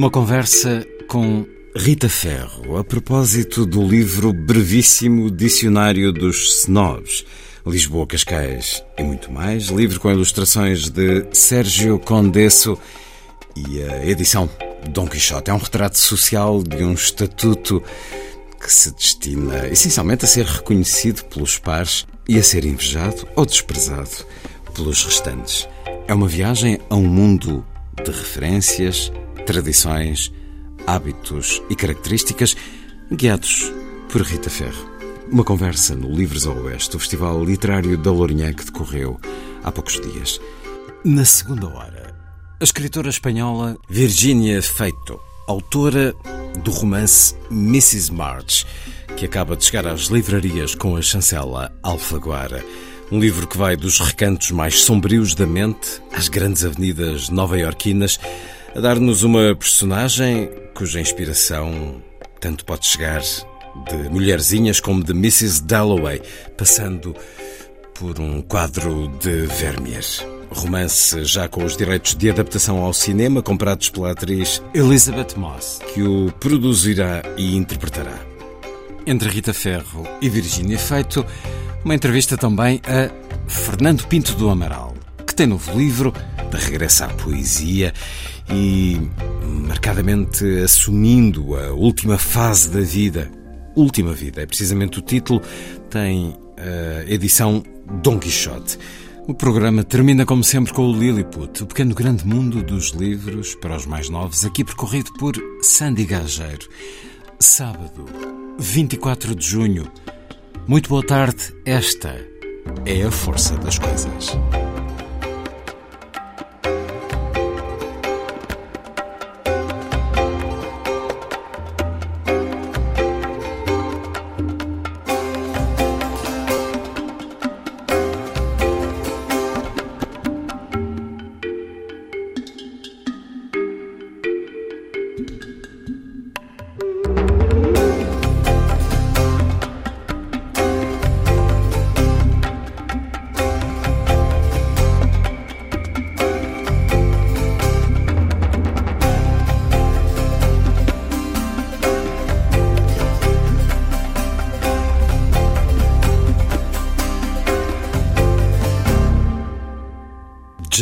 uma conversa com Rita Ferro a propósito do livro brevíssimo Dicionário dos Snobs, Lisboa, Cascais e muito mais, livro com ilustrações de Sérgio Condesso e a edição Dom Quixote. É um retrato social de um estatuto que se destina essencialmente a ser reconhecido pelos pares e a ser invejado ou desprezado pelos restantes. É uma viagem a um mundo de referências, tradições, hábitos e características guiados por Rita Ferro. Uma conversa no Livros ao Oeste, o Festival Literário da Lourinhã que decorreu há poucos dias. Na segunda hora, a escritora espanhola Virginia Feito, autora do romance Mrs. March, que acaba de chegar às livrarias com a chancela Alfaguara. Um livro que vai dos recantos mais sombrios da mente às grandes avenidas nova-iorquinas, a dar-nos uma personagem cuja inspiração tanto pode chegar de mulherzinhas como de Mrs. Dalloway, passando por um quadro de Vermeer. Romance já com os direitos de adaptação ao cinema comprados pela atriz Elizabeth Moss, que o produzirá e interpretará. Entre Rita Ferro e Virginia Feito, uma entrevista também a Fernando Pinto do Amaral, que tem novo livro, de regresso à poesia e marcadamente assumindo a última fase da vida. Última vida, é precisamente o título, tem a edição Dom Quixote. O programa termina, como sempre, com o Lilliput, o pequeno grande mundo dos livros para os mais novos, aqui percorrido por Sandy Gageiro. Sábado, 24 de junho. Muito boa tarde. Esta é a força das coisas.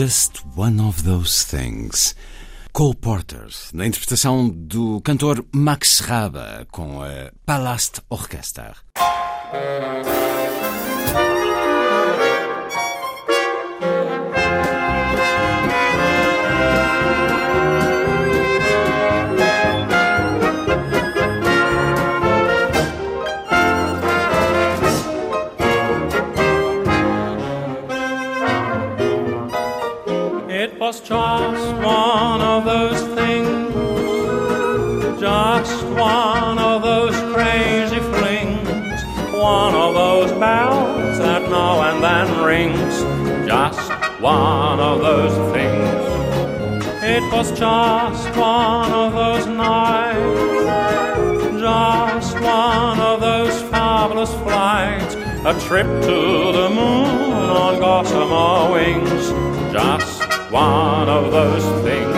Just One of Those Things. Cole Porter, na interpretação do cantor Max Raba, com a Palast Orchestra. Just one of those things, just one of those crazy flings, one of those bells that now and then rings, just one of those things. It was just one of those nights, just one of those fabulous flights, a trip to the moon on gossamer wings, just one of those things.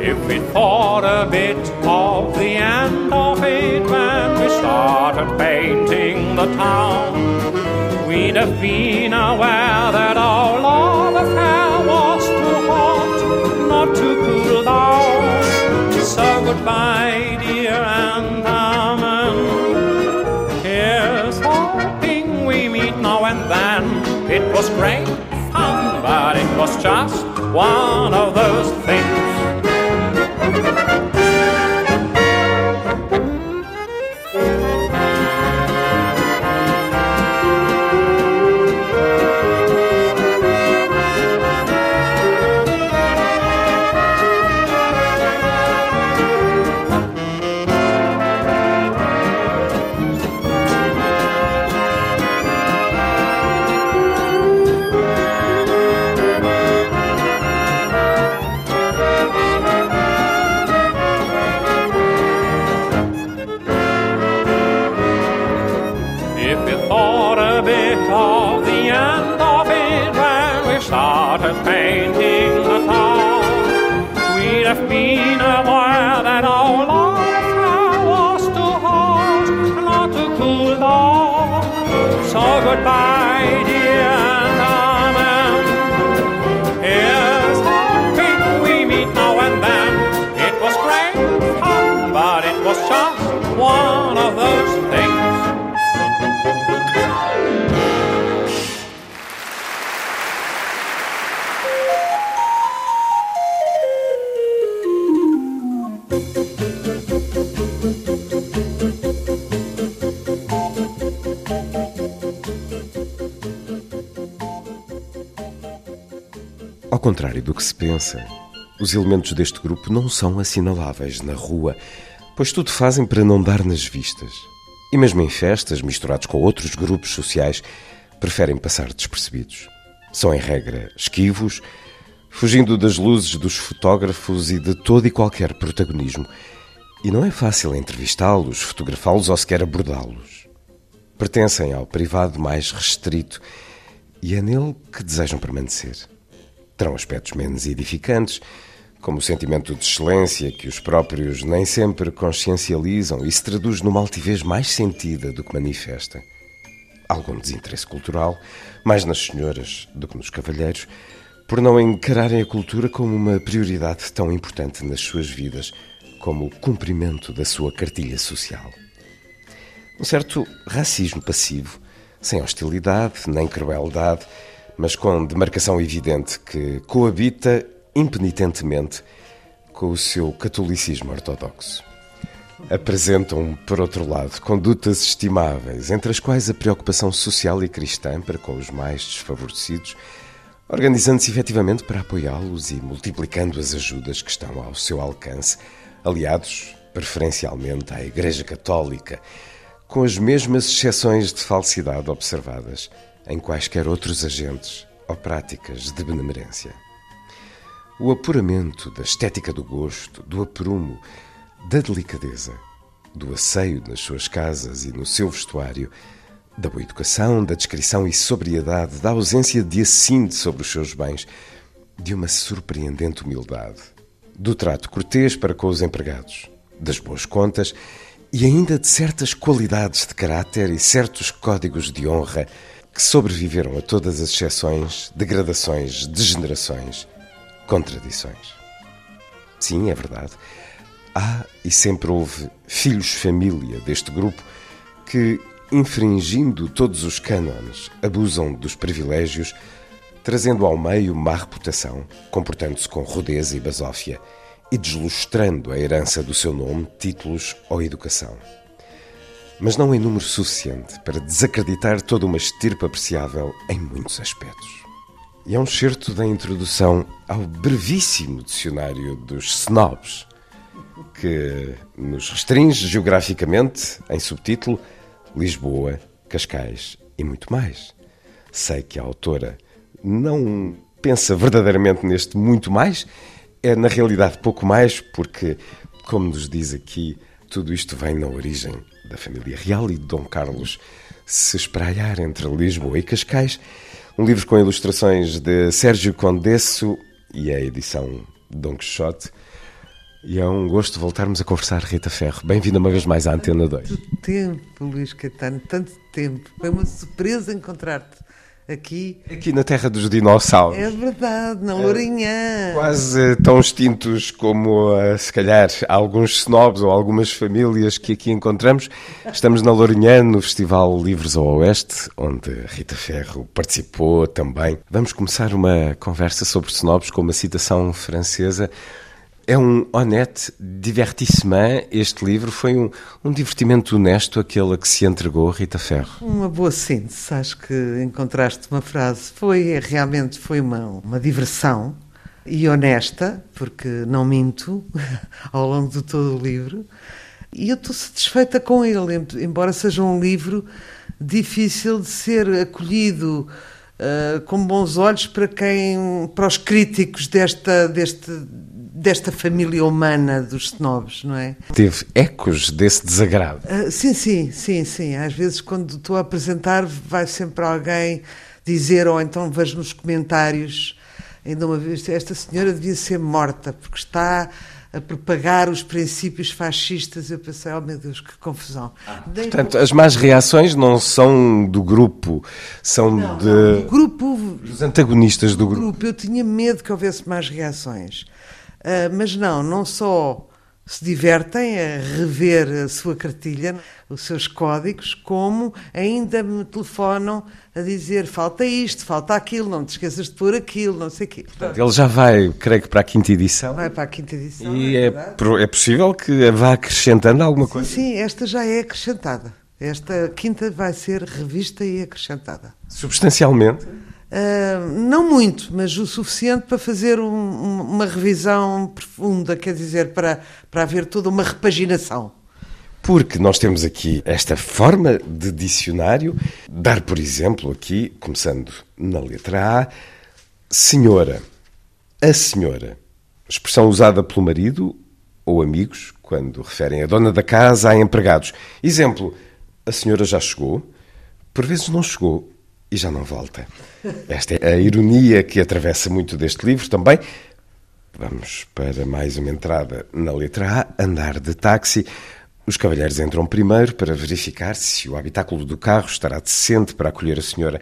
If we thought a bit of the end of it when we started painting the town, we'd have been aware that our love affair was too hot not to cool down. So goodbye, dear, and. Here's hoping we meet now and then. It was great was just one of those things. Contrário do que se pensa, os elementos deste grupo não são assinaláveis na rua, pois tudo fazem para não dar nas vistas. E mesmo em festas, misturados com outros grupos sociais, preferem passar despercebidos. São, em regra, esquivos, fugindo das luzes dos fotógrafos e de todo e qualquer protagonismo. E não é fácil entrevistá-los, fotografá-los ou sequer abordá-los. Pertencem ao privado mais restrito e é nele que desejam permanecer. Terão aspectos menos edificantes, como o sentimento de excelência que os próprios nem sempre consciencializam e se traduz numa altivez mais sentida do que manifesta. Algum desinteresse cultural, mais nas senhoras do que nos cavalheiros, por não encararem a cultura como uma prioridade tão importante nas suas vidas como o cumprimento da sua cartilha social. Um certo racismo passivo, sem hostilidade nem crueldade, mas com demarcação evidente que coabita impenitentemente com o seu catolicismo ortodoxo. Apresentam, por outro lado, condutas estimáveis, entre as quais a preocupação social e cristã para com os mais desfavorecidos, organizando-se efetivamente para apoiá-los e multiplicando as ajudas que estão ao seu alcance, aliados preferencialmente à Igreja Católica, com as mesmas exceções de falsidade observadas em quaisquer outros agentes ou práticas de benemerência. O apuramento da estética do gosto, do aprumo, da delicadeza, do asseio nas suas casas e no seu vestuário, da boa educação, da descrição e sobriedade, da ausência de assinte sobre os seus bens, de uma surpreendente humildade, do trato cortês para com os empregados, das boas contas e ainda de certas qualidades de caráter e certos códigos de honra que sobreviveram a todas as exceções, degradações, degenerações, contradições. Sim, é verdade. Há e sempre houve filhos-família deste grupo que, infringindo todos os cânones, abusam dos privilégios, trazendo ao meio má reputação, comportando-se com rudeza e basófia e deslustrando a herança do seu nome, títulos ou educação. Mas não em número suficiente para desacreditar toda uma estirpe apreciável em muitos aspectos. E é um certo da introdução ao brevíssimo dicionário dos snobs, que nos restringe geograficamente, em subtítulo, Lisboa, Cascais e muito mais. Sei que a autora não pensa verdadeiramente neste muito mais, é na realidade pouco mais, porque, como nos diz aqui, tudo isto vem na origem da família real e de Dom Carlos se espraiar entre Lisboa e Cascais. Um livro com ilustrações de Sérgio Condesso e a edição Dom Quixote. E é um gosto voltarmos a conversar, Rita Ferro. Bem-vinda uma vez mais à Antena 2. Tanto tempo, Luís Caetano, tanto tempo. Foi uma surpresa encontrar-te aqui. Aqui na terra dos dinossauros. É verdade, na Lourinhã. Quase tão extintos como, uh, se calhar, alguns snobs ou algumas famílias que aqui encontramos. Estamos na Lourinhã, no Festival Livros ao Oeste, onde Rita Ferro participou também. Vamos começar uma conversa sobre snobs com uma citação francesa. É um honnête divertissement. Este livro foi um, um divertimento honesto, aquele a que se entregou Rita Ferro. Uma boa síntese, acho que encontraste uma frase. Foi realmente foi uma, uma diversão e honesta, porque não minto ao longo de todo o livro. E eu estou satisfeita com ele, embora seja um livro difícil de ser acolhido uh, com bons olhos para quem, para os críticos desta, deste desta família humana dos snobs, não é? Teve ecos desse desagrado. Uh, sim, sim, sim, sim. Às vezes, quando estou a apresentar, vai sempre alguém dizer, ou então vejo nos comentários, ainda uma vez, esta senhora devia ser morta, porque está a propagar os princípios fascistas. Eu pensei, oh meu Deus, que confusão. Ah, portanto, as más reações não são do grupo, são não, de. Não, do grupo. Dos antagonistas do, do grupo. grupo. Eu tinha medo que houvesse más reações. Uh, mas não, não só se divertem a rever a sua cartilha, os seus códigos, como ainda me telefonam a dizer falta isto, falta aquilo, não te esqueças de pôr aquilo, não sei o quê. Portanto, ele já vai, creio que para a quinta edição. Vai para a quinta edição. E é, é, é possível que vá acrescentando alguma sim, coisa? Sim, esta já é acrescentada. Esta quinta vai ser revista e acrescentada. Substancialmente? Uh, não muito, mas o suficiente para fazer um, uma revisão profunda, quer dizer, para, para haver toda uma repaginação. Porque nós temos aqui esta forma de dicionário, dar, por exemplo, aqui, começando na letra A, senhora, a senhora, expressão usada pelo marido ou amigos, quando referem a dona da casa a empregados. Exemplo, a senhora já chegou, por vezes não chegou, e já não volta. Esta é a ironia que atravessa muito deste livro também. Vamos para mais uma entrada na letra A, andar de táxi. Os cavalheiros entram primeiro para verificar se o habitáculo do carro estará decente para acolher a senhora.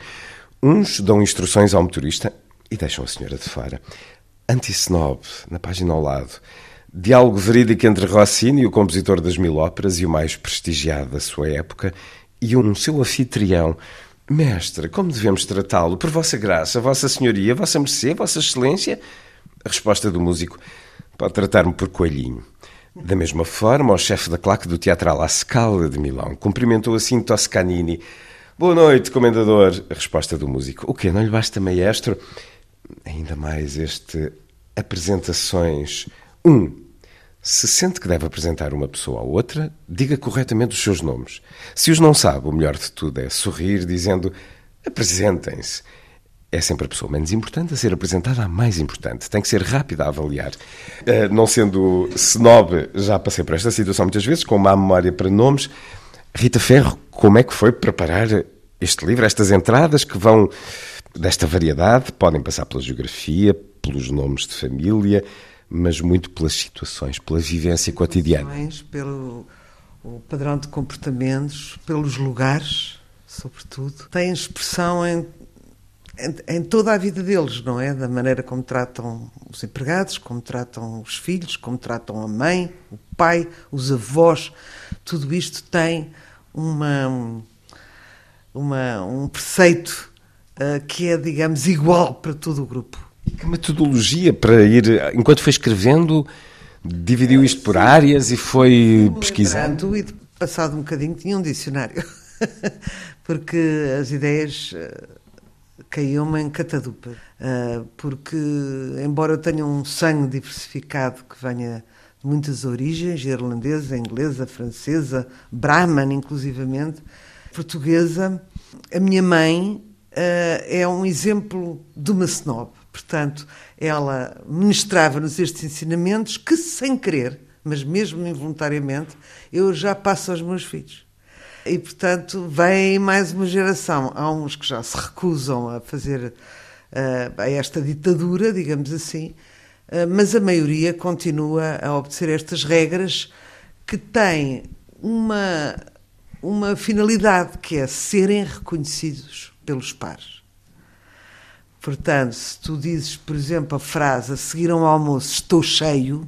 Uns dão instruções ao motorista e deixam a senhora de fora. Anti-snob, na página ao lado. Diálogo verídico entre Rossini, o compositor das mil óperas e o mais prestigiado da sua época, e um seu anfitrião, Mestre, como devemos tratá-lo? Por vossa graça, vossa senhoria, vossa mercê, vossa excelência? A resposta do músico pode tratar-me por coelhinho. Da mesma forma, o chefe da claque do Teatro La Scala de Milão cumprimentou assim Toscanini. Boa noite, comendador. A resposta do músico. O quê? Não lhe basta maestro? Ainda mais este apresentações. Um, se sente que deve apresentar uma pessoa ou outra, diga corretamente os seus nomes. Se os não sabe, o melhor de tudo é sorrir dizendo apresentem-se. É sempre a pessoa menos importante a ser apresentada a mais importante. Tem que ser rápida a avaliar. Uh, não sendo snob, já passei por esta situação muitas vezes, com má memória para nomes. Rita Ferro, como é que foi preparar este livro, estas entradas que vão desta variedade? Podem passar pela geografia, pelos nomes de família mas muito pelas situações, pela vivência cotidiana. Pelo o padrão de comportamentos, pelos lugares, sobretudo. Tem expressão em, em, em, toda a vida deles, não é? Da maneira como tratam os empregados, como tratam os filhos, como tratam a mãe, o pai, os avós. Tudo isto tem uma, uma um preceito uh, que é, digamos, igual para todo o grupo. Que metodologia para ir, enquanto foi escrevendo, dividiu isto por áreas e foi pesquisando? E passado um bocadinho tinha um dicionário, porque as ideias eh, caíam-me em catadupa. Eh, porque, embora eu tenha um sangue diversificado que venha de muitas origens, irlandesa, inglesa, francesa, brahman inclusivamente, portuguesa, a minha mãe uh, é um exemplo de uma snob. Portanto, ela ministrava-nos estes ensinamentos que, sem querer, mas mesmo involuntariamente, eu já passo aos meus filhos. E, portanto, vem mais uma geração. Há uns que já se recusam a fazer uh, a esta ditadura, digamos assim, Uh, mas a maioria continua a obedecer estas regras que têm uma, uma finalidade, que é serem reconhecidos pelos pares. Portanto, se tu dizes, por exemplo, a frase a seguir ao almoço, estou cheio,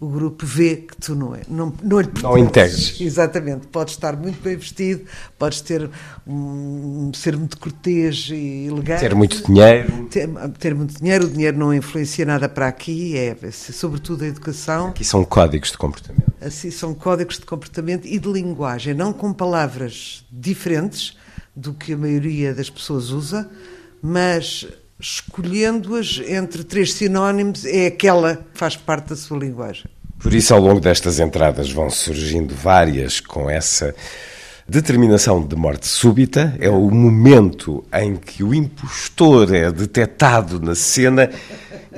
o grupo vê que tu não é. Não, não, lhe não integres. Exatamente. Podes estar muito bem vestido, podes ter um, ser muito cortês e elegante. Ter muito dinheiro. Ter, ter, muito dinheiro. O dinheiro não influencia nada para aqui, é, é sobretudo a educação. Aqui são códigos de comportamento. Assim, são códigos de comportamento e de linguagem, não com palavras diferentes do que a maioria das pessoas usa, mas escolhendo-as entre três sinónimos, é aquela que faz parte da sua linguagem. Por isso, ao longo destas entradas, vão surgindo várias com essa determinação de morte súbita. É o momento em que o impostor é detectado na cena,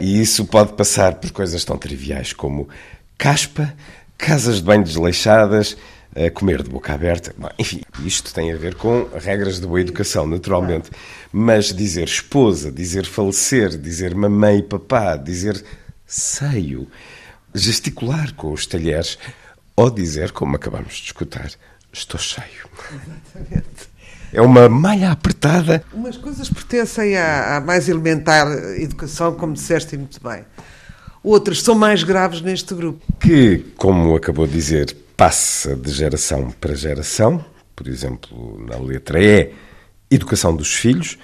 e isso pode passar por coisas tão triviais como caspa, casas de banho desleixadas a comer de boca aberta. Enfim, isto tem a ver com regras de boa educação, naturalmente. Mas dizer esposa, dizer falecer, dizer mamãe e papá, dizer seio, gesticular com os talheres, ou dizer, como acabamos de escutar, estou cheio. Exatamente. É uma malha apertada. Umas coisas pertencem à, à mais elementar educação, como disseste muito bem. Outras são mais graves neste grupo. Que, como acabou de dizer, passa de geração para geração, por exemplo, na letra E, educação dos filhos,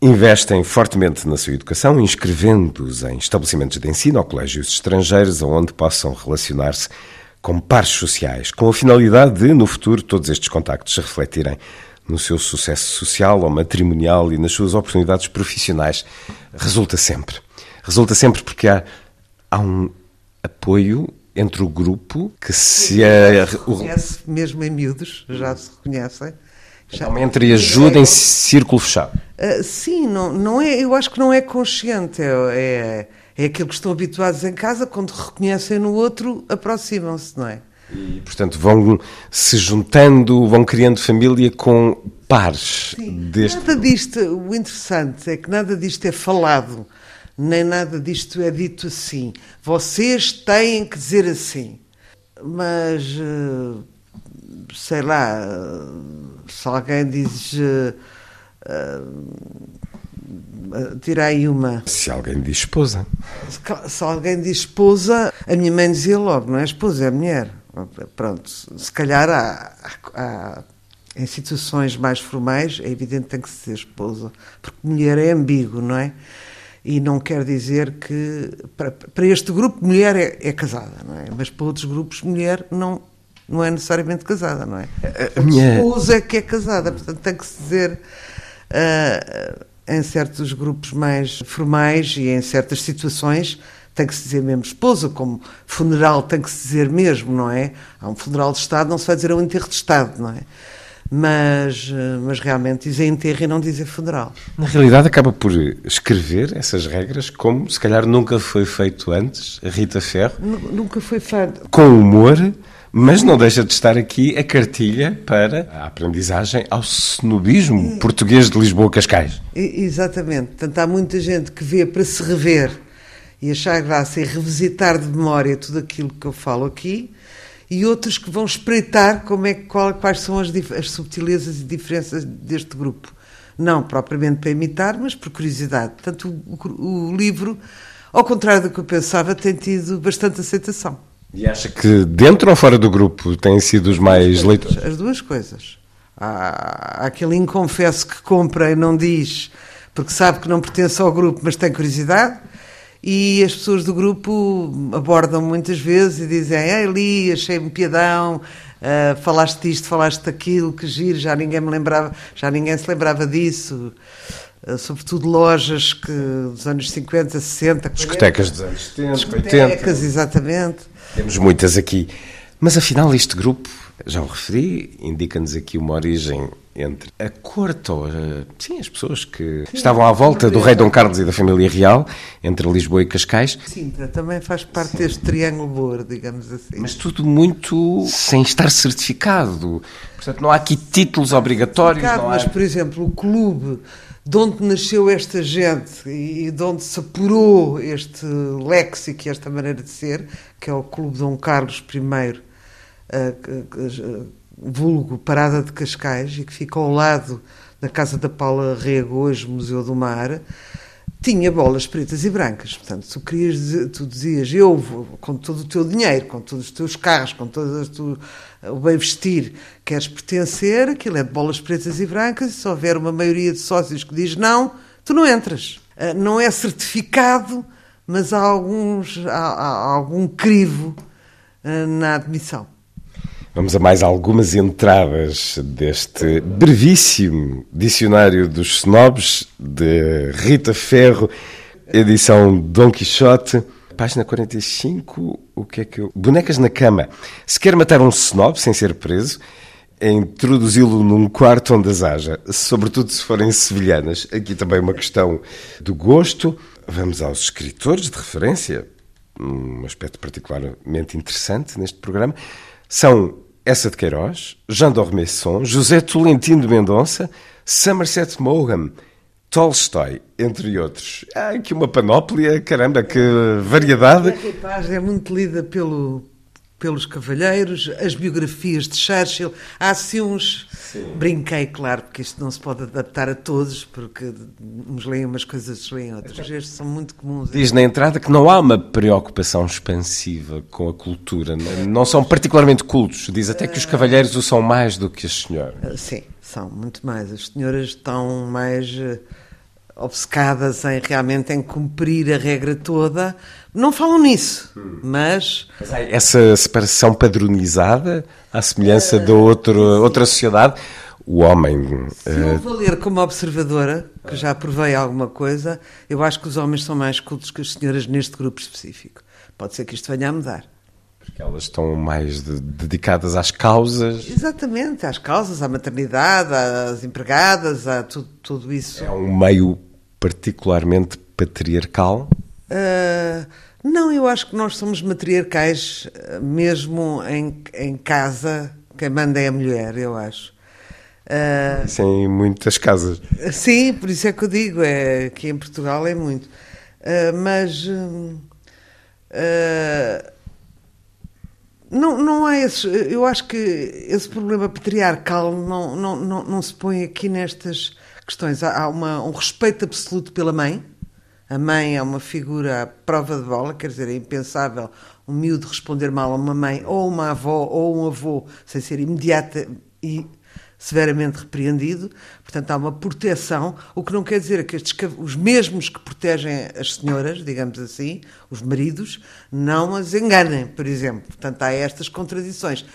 investem fortemente na sua educação, inscrevendo-os em estabelecimentos de ensino ou colégios estrangeiros, onde possam relacionar-se com pares sociais, com a finalidade de, no futuro, todos estes contactos se refletirem no seu sucesso social ou matrimonial e nas suas oportunidades profissionais. Resulta sempre. Resulta sempre porque há, há um apoio entre o grupo que se é, reconhece mesmo em miúdos, já se reconhecem. Já. Então, entre e ajuda em círculo fechado. Uh, sim, não, não é, eu acho que não é consciente, é, é, é aquilo que estão habituados em casa, quando reconhecem no outro, aproximam-se, não é? E, portanto, vão se juntando, vão criando família com pares. Sim, deste... Nada disto, o interessante é que nada disto é falado nem nada disto é dito assim. Vocês têm que dizer assim. Mas, eh, sei lá, se alguém diz. Uh, tira aí uma. Se alguém diz esposa. Se, se, alguém diz esposa, a minha mãe dizia logo, não é esposa, é mulher. Pronto, se calhar há, há, em situações mais formais, é evidente que tem que ser esposa, porque mulher é ambíguo, não é? E não quer dizer que para, para este grupo mulher é, é, casada, não é? Mas para outros grupos mulher não não é necessariamente casada, não é? A, a minha esposa é que é casada, portanto tem que se dizer uh, em certos grupos mais formais e em certas situações tem que se dizer mesmo esposa, como funeral tem que se dizer mesmo, não é? Há um funeral de Estado, não se vai dizer um enterro de Estado, não é? Mas, eh, mas realmente dizer enterro e não dizer funeral. Na realidade, acaba por escrever essas regras como se calhar nunca foi feito antes, Rita Ferro. Nunca foi feito. Com humor, mas não deixa de estar aqui a cartilha para a aprendizagem ao cenobismo português de Lisboa-Cascais. Exatamente. Portanto, há muita gente que vê para se rever e achar graça e revisitar de memória tudo aquilo que eu falo aqui e outros que vão espreitar como é, qual, quais são as, as subtilezas e diferenças deste grupo. Não propriamente para imitar, mas por curiosidade. Portanto, o, o livro, ao contrário do que eu pensava, tem tido bastante aceitação. E acha que dentro ou fora do grupo têm sido os mais leitores? As duas coisas. Há, há aquele inconfesso que compra e não diz porque sabe que não pertence ao grupo, mas tem curiosidade e as pessoas do grupo abordam muitas vezes e dizem Ei, li, achei-me piadão, uh, falaste disto, falaste daquilo, que giro, já ninguém me lembrava, já ninguém se lembrava disso. Uh, sobretudo lojas que dos anos 50, 60, 40. Discotecas dos anos 70, Discotecas, 80. exatamente. Temos muitas aqui. Mas afinal, este grupo, já o referi, indica-nos aqui uma origem entre a corte, ou eh, sim, as pessoas que estavam à volta do rei Dom Carlos e da família real, entre Lisboa e Cascais. Sintra também faz parte sim. deste triângulo boa, digamos assim. Mas tudo muito sem estar certificado. Portanto, não há aqui títulos obrigatórios. Há... Mas, por exemplo, o clube de onde nasceu esta gente e de onde se apurou este léxico e esta maneira de ser, que é o Clube Dom Carlos I, vulgo Parada de Cascais, e que fica ao lado da Casa da Paula Rego, hoje Museu do Mar, tinha bolas pretas e brancas. Portanto, tu, querias, tu dizias, eu vou, com todo o teu dinheiro, com todos os teus carros, com todo tu, o bem vestir, queres pertencer, aquilo é de bolas pretas e brancas, e se houver uma maioria de sócios que diz não, tu não entras. Ah, não é certificado, mas há, alguns, há, há algum crivo ah, na admissão. Vamos a mais algumas entradas deste brevíssimo Dicionário dos Snobs, de Rita Ferro, edição Dom Quixote. Página 45, o que é que eu... Bonecas na cama. Se quer matar um snob sem ser preso, é introduzi-lo num quarto onde as haja, sobretudo se forem sevilhanas. Aqui também uma questão do gosto. Vamos aos escritores de referência, um aspecto particularmente interessante neste programa. São essa de Queiroz, Jean d'Ormesson, José Tolentino de Mendonça, Somerset Maugham, Tolstói, entre outros. Há aqui uma panóplia, caramba, que variedade. A é muito lida pelo, pelos cavalheiros, as biografias de Churchill. Há assim uns. Sim. Brinquei, claro, porque isto não se pode adaptar a todos, porque uns leem umas coisas, leem outras. Estes são muito comuns. Diz na entrada que não há uma preocupação expansiva com a cultura. Não são particularmente cultos. Diz até que os cavalheiros o são mais do que as senhoras. Ah, sim, são muito mais. As senhoras estão mais eh, obcecadas em realmente em cumprir a regra toda não falam nisso, hum. mas... mas essa separação padronizada, à semelhança uh, de outro, outra sociedade, o homem... Se eu uh... valer como observadora, que já provei alguma coisa, eu acho que os homens são mais cultos que as senhoras neste grupo específico. Pode ser que isto venha a mudar. Porque elas estão mais de, dedicadas às causas. Exatamente, às causas, à maternidade, às empregadas, a tudo, tudo isso. É um meio particularmente patriarcal? Uh, não, eu acho que nós somos matriarcais eh, mesmo em, em casa. Quem manda é a mulher, eu acho. Uh, Isso em muitas casas. Sim, por isso é que eu digo, é, que em Portugal é muito. Uh, mas uh, não, não há esse. Eu acho que esse problema patriarcal não, não, não, não se põe aqui nestas questões. Há, há uma, um respeito absoluto pela mãe a mãe é uma figura à prova de bola, quer dizer, é impensável um miúdo responder mal a uma mãe ou uma avó ou um avô sem ser imediata e severamente repreendido. Portanto, há uma proteção, o que não quer dizer que estes, os mesmos que protegem as senhoras, digamos assim, os maridos, não as enganem, por exemplo. Portanto, há estas contradições.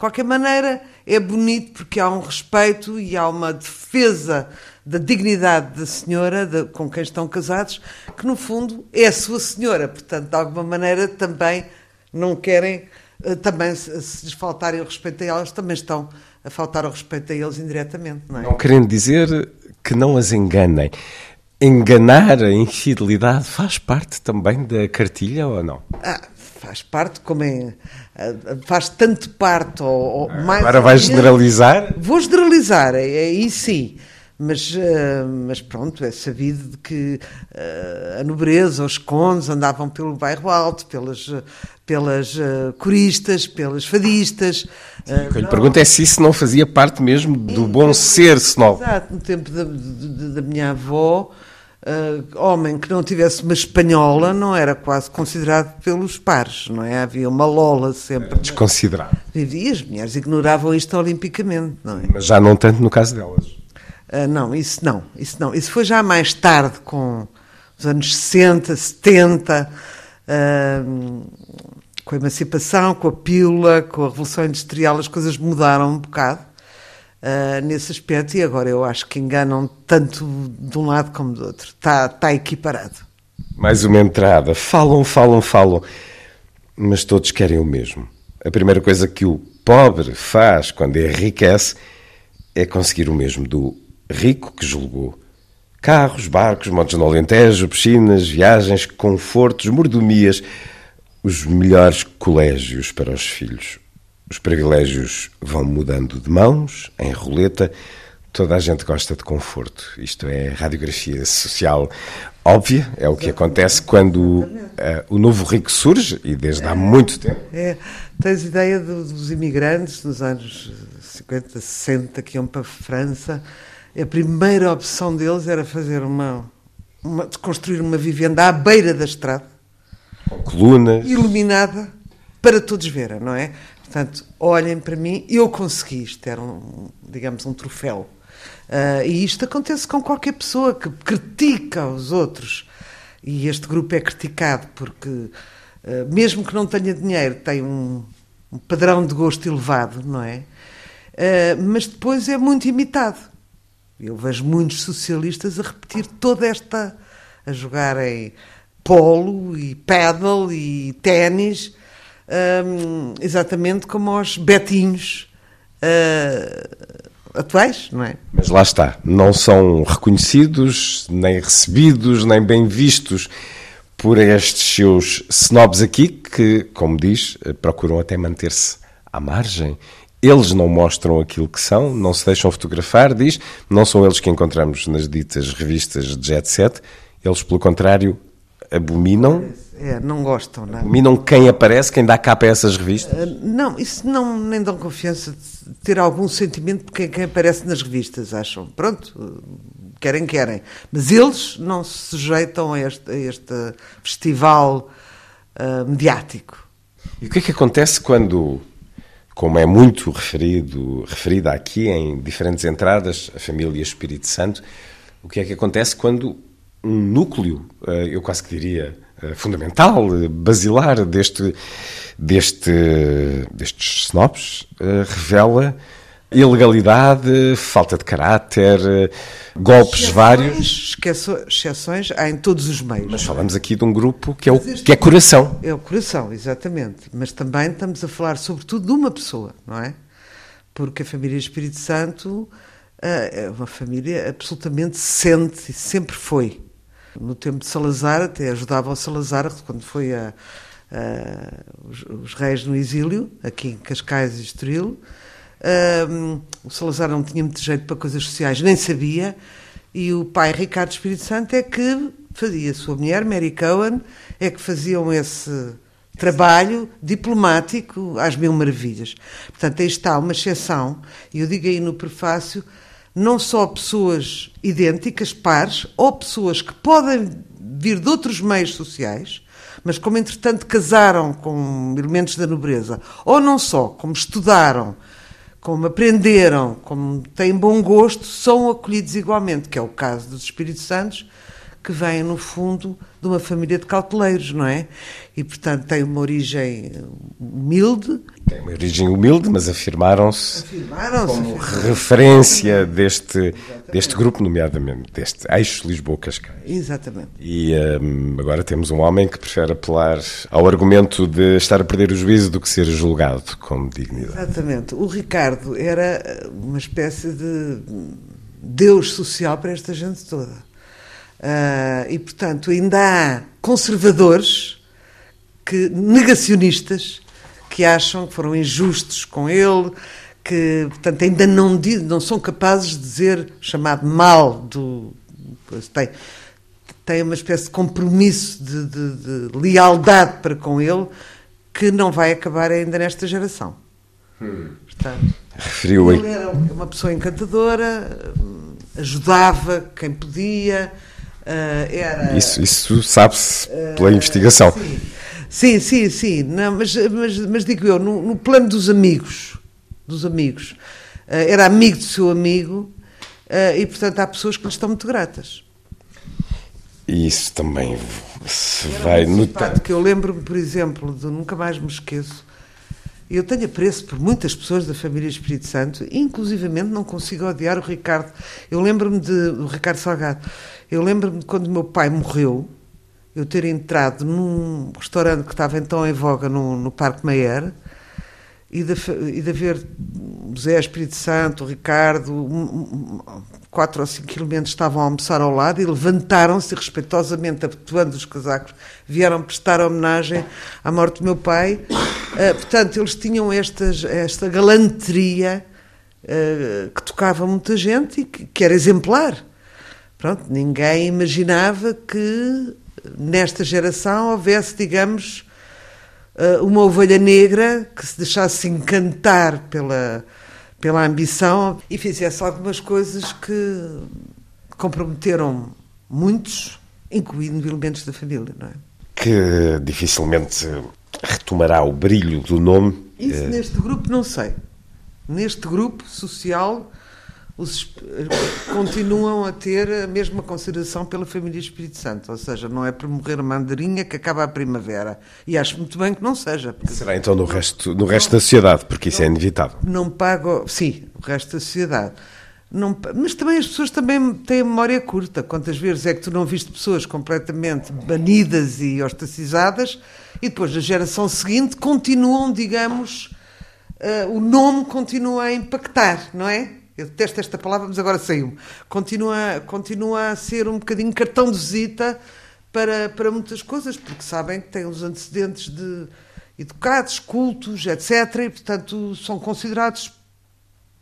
De qualquer maneira, é bonito porque há um respeito e há uma defesa da dignidade da senhora de, com quem estão casados, que no fundo é a sua senhora. Portanto, de alguma maneira também não querem, eh, também se, se lhes faltarem o respeito a elas, também estão a faltar o respeito a eles indiretamente. Não, é? não querendo dizer que não as enganem. Enganar a infidelidade faz parte também da cartilha ou não? Ah, faz parte, como é. Faz tanto parte, ou, ou mais. Agora vais generalizar? Vou generalizar, aí sim. Mas, uh, mas pronto, é sabido que uh, a nobreza, os condes andavam pelo bairro alto, pelas, pelas uh, coristas, pelas fadistas. Sim, o que eu lhe pergunto é se isso não fazia parte mesmo do bom ser senão. Exato, no tempo da, da minha avó, uh, homem que não tivesse uma espanhola não era quase considerado pelos pares, não é? Havia uma lola sempre. Desconsiderado. E as mulheres ignoravam isto olimpicamente, não é? Mas já não tanto no caso delas. Uh, não, isso não, isso não. Isso foi já mais tarde, com os anos 60, 70, uh, com a emancipação, com a pílula, com a Revolução Industrial, as coisas mudaram um bocado uh, nesse aspecto e agora eu acho que enganam tanto de um lado como do outro. Está, está equiparado. Mais uma entrada. Falam, falam, falam, mas todos querem o mesmo. A primeira coisa que o pobre faz quando enriquece é conseguir o mesmo do rico que julgou. Carros, barcos, motos no Alentejo, piscinas, viagens, confortos, mordomias, os melhores colégios para os filhos. Os privilégios vão mudando de mãos, em roleta. Toda a gente gosta de conforto. Isto é radiografia social óbvia, é o que acontece quando uh, o novo rico surge, e desde há muito tempo. É, tens ideia dos imigrantes nos anos 50, 60 que iam para a França. A primeira opção deles era fazer uma, uma construir uma vivenda à beira da estrada, com colunas, iluminada para todos verem, não é? Portanto, olhem para mim, eu consegui isto, era um, digamos, um troféu. Uh, e isto acontece com qualquer pessoa que critica os outros. E este grupo é criticado porque, uh, mesmo que não tenha dinheiro, tem um, um padrão de gosto elevado, não é? Uh, mas depois é muito imitado. Eu vejo muitos socialistas a repetir toda esta. a jogarem polo e paddle e ténis, um, exatamente como aos betinhos. Uh, atuais, não é? Mas lá está, não são reconhecidos, nem recebidos, nem bem vistos por estes seus snobs aqui, que, como diz, procuram até manter-se à margem. Eles não mostram aquilo que são, não se deixam fotografar, diz, não são eles que encontramos nas ditas revistas de jet set, eles, pelo contrário, abominam é, não gostam, não. Abominam quem aparece, quem dá capa a essas revistas? Uh, não, isso não nem dão confiança de ter algum sentimento por quem, quem aparece nas revistas, acham. Pronto, querem, querem. Mas eles não se sujeitam a este, a este festival uh, mediático. E o que é que acontece quando, como é muito referido, referida aqui em diferentes entradas, a família Espírito Santo, o que é que acontece quando um núcleo, uh, eu quase que diria eh, fundamental, basilar deste, deste, destes snobs, revela ilegalidade, falta de caráter, golpes exceções, vários. Exceções há em todos os meios. Mas falamos aqui de um grupo que é, o, que é coração. É o coração, exatamente. Mas também estamos a falar, sobretudo, de uma pessoa, não é? Porque a família Espírito Santo é uma família absolutamente sente e sempre foi. No tempo de Salazar, até ajudava o Salazar, quando foi a, a, os, os, reis no exílio, aqui em Cascais e Estoril. Um, o Salazar não tinha muito jeito para coisas sociais, nem sabia, e o pai Ricardo Espírito Santo é que fazia, a sua mulher, Mary Cohen, é que faziam esse trabalho diplomático às mil maravilhas. Portanto, aí está uma exceção, e eu digo aí no prefácio, não só pessoas idênticas, pares, ou pessoas que podem vir de outros meios sociais, mas como entretanto casaram com elementos da nobreza, ou não só, como estudaram, como aprenderam, como têm bom gosto, são acolhidos igualmente, que é o caso dos Espíritos Santos, que vêm, no fundo, de uma família de cauteleiros, não é? E, portanto, tem uma origem humilde. Tem uma origem humilde, mas afirmaram-se afirmaram como afirmaram referência deste, deste grupo, nomeadamente deste eixo Lisboa-Cascais. Exatamente. E um, agora temos um homem que prefere apelar ao argumento de estar a perder o juízo do que ser julgado com dignidade. Exatamente. O Ricardo era uma espécie de Deus social para esta gente toda e, portanto, ainda há conservadores, que, negacionistas, que acham que foram injustos com ele, que, portanto, ainda não, não são capazes de dizer chamado mal do. Tem, tem uma espécie de compromisso de, de, de lealdade para com ele que não vai acabar ainda nesta geração. Hum. Portanto, Referiu ele era uma pessoa encantadora, ajudava quem podia, era... Isso, isso sabe-se pela uh, investigação. Sim, sim, sim. sim. Não, mas, mas, mas, digo eu, no, no, plano dos amigos, dos amigos, uh, era amigo do seu amigo e, portanto, há pessoas que lhe estão muito gratas. E isso também se era vai notar. Que eu lembro-me, por exemplo, de nunca mais me esqueço. Eu tenho apreço por muitas pessoas da família Espírito Santo, inclusivamente não consigo odiar o Ricardo. Eu lembro-me de o Ricardo Salgado. Eu lembro-me quando meu pai morreu, eu ter entrado num restaurante que estava então em voga no, no Parque Mayer e de, e de haver o Zé Espírito Santo, Ricardo, quatro ou cinco elementos estavam a almoçar ao lado e levantaram-se respeitosamente, abotoando os casacos, vieram prestar homenagem à morte do meu pai. Uh, portanto, eles tinham estas, esta galanteria uh, que tocava muita gente e que, que era exemplar. Pronto, ninguém imaginava que nesta geração houvesse, digamos, uh, uma ovelha negra que se deixasse encantar pela, pela ambição e fizesse algumas coisas que comprometeram muitos, incluindo elementos da família, não é? Que dificilmente retomará o brilho do nome. Isso neste grupo não sei. Neste grupo social os, continuam a ter a mesma consideração pela família Espírito Santo, ou seja, não é por morrer a mandarinha que acaba a primavera. E acho muito bem que não seja. Será então no resto, no resto da sociedade, porque isso é inevitável. Não pago, sim, o resto da sociedade. Não, mas também as pessoas também têm memória curta. Quantas vezes é que tu não viste pessoas completamente banidas e ostracizadas e depois na geração seguinte continuam, digamos, uh, o nome continua a impactar, não é? Eu detesto esta palavra, mas agora saiu. Continua, continua a ser um bocadinho cartão de visita para, para muitas coisas, porque sabem que têm os antecedentes de educados, cultos, etc. E, portanto, são considerados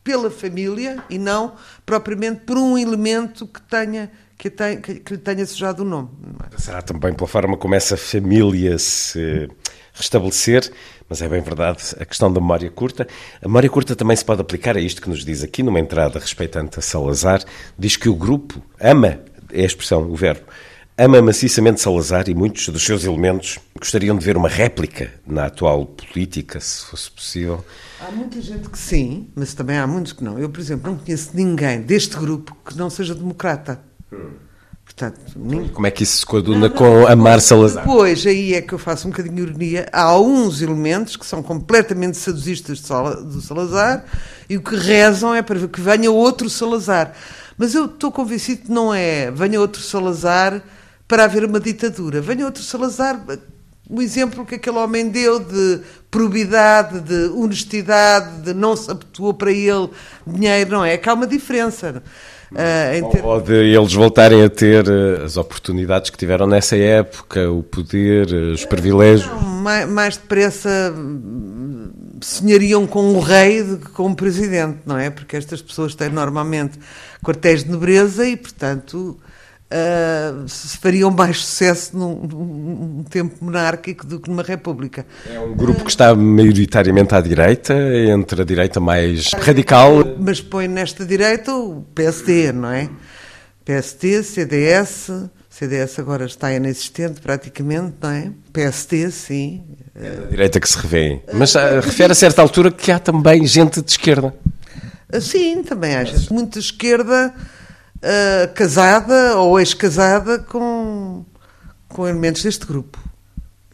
pela família e não propriamente por um elemento que tenha que, tenha, que lhe tenha sujado o nome. É? Será também pela forma como essa família se restabelecer mas é bem verdade a questão da memória curta. A memória curta também se pode aplicar a isto que nos diz aqui, numa entrada respeitante a Salazar. Diz que o grupo ama, é a expressão, o verbo, ama maciçamente Salazar e muitos dos seus elementos gostariam de ver uma réplica na atual política, se fosse possível. Há muita gente que sim, mas também há muitos que não. Eu, por exemplo, não conheço ninguém deste grupo que não seja democrata. Hum. Portanto, Como é que isso se coaduna com amar Salazar? Pois, aí é que eu faço um bocadinho de ironia. Há alguns elementos que são completamente saduzistas do Salazar e o que rezam é para que venha outro Salazar. Mas eu estou convencido que não é venha outro Salazar para haver uma ditadura. Venha outro Salazar, o exemplo que aquele homem deu de probidade, de honestidade, de não se habituou para ele dinheiro, não é? É que há uma diferença. Uh, ter... Ou de eles voltarem a ter uh, as oportunidades que tiveram nessa época, o poder, uh, os privilégios. Não, mais, mais depressa hum, sonhariam com o rei do que com o presidente, não é? Porque estas pessoas têm normalmente quartéis de nobreza e, portanto, uh, fariam mais sucesso num, num, tempo monárquico do que numa república. É um grupo que está maioritariamente à direita, entre a direita mais radical. Mas põe nesta direita o PSD, não é? PSD, CDS, CDS agora está inexistente praticamente, não é? PSD, sim. É da direita que se revê. Mas uh, refere a certa altura que há também gente de esquerda. Sim, também há gente muito de esquerda uh, casada ou ex-casada com, com elementos deste grupo.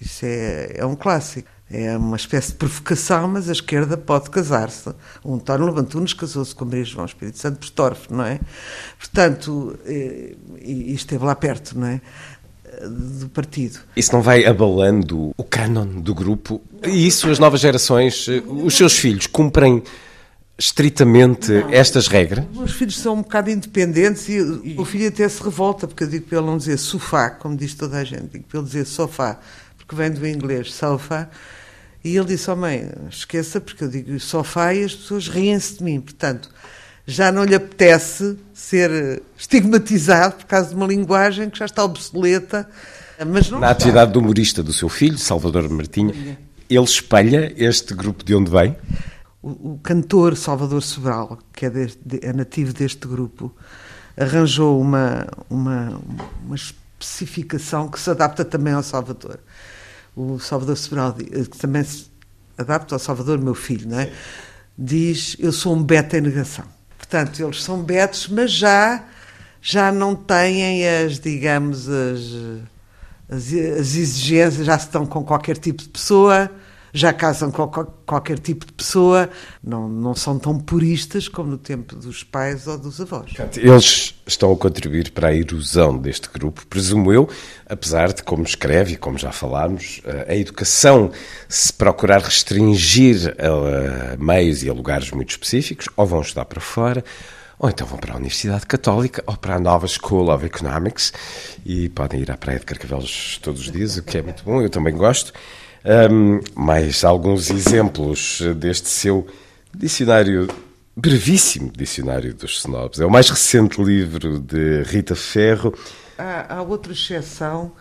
Isso é, é um clássico. É uma espécie de provocação, mas a esquerda pode casar-se. O António Levantunes casou-se com Maria João Espírito Santo Bestorf, não é? Portanto, e, e esteve lá perto, não é? do partido. Isso não vai abalando o cânon do grupo? E isso as novas gerações, os seus filhos, cumprem estritamente não, estas regras? Os meus filhos são um bocado independentes e, o filho até se revolta, porque eu digo para ele não dizer sofá, como diz toda a gente, digo para ele dizer sofá, porque vem do inglês sofa. E ele disse: Oh mãe, esqueça, porque eu digo sofá e as pessoas riem-se de mim. Portanto, já não lhe apetece ser estigmatizado por causa de uma linguagem que já está obsoleta. Mas Na está. atividade do humorista do seu filho, Salvador Martinha, ele espelha este grupo de onde vem? O, o cantor Salvador Sobral, que é, deste, é, nativo deste grupo, arranjou uma, uma, uma especificação que se adapta também ao Salvador. O Salvador Sobral, que também se adapta ao Salvador, meu filho, não é? diz: Eu sou um beta em negação. Portanto, eles são betos, mas já, já não têm as, digamos, as, as, as exigências, já estão com qualquer tipo de pessoa já casam com qualquer tipo de pessoa, não, não são tão puristas como no tempo dos pais ou dos avós. Eles estão a contribuir para a erosão deste grupo, presumo eu, apesar de, como escreve e como já falámos, a educação se procurar restringir a meios e a lugares muito específicos, ou vão estudar para fora, ou então vão para a Universidade Católica ou para a nova School of Economics e podem ir à Praia de Carcavelos todos os dias, o que é muito bom, eu também gosto. Um, mais alguns exemplos deste seu dicionário, brevíssimo dicionário dos snobs. É o mais recente livro de Rita Ferro. Há, há outra exceção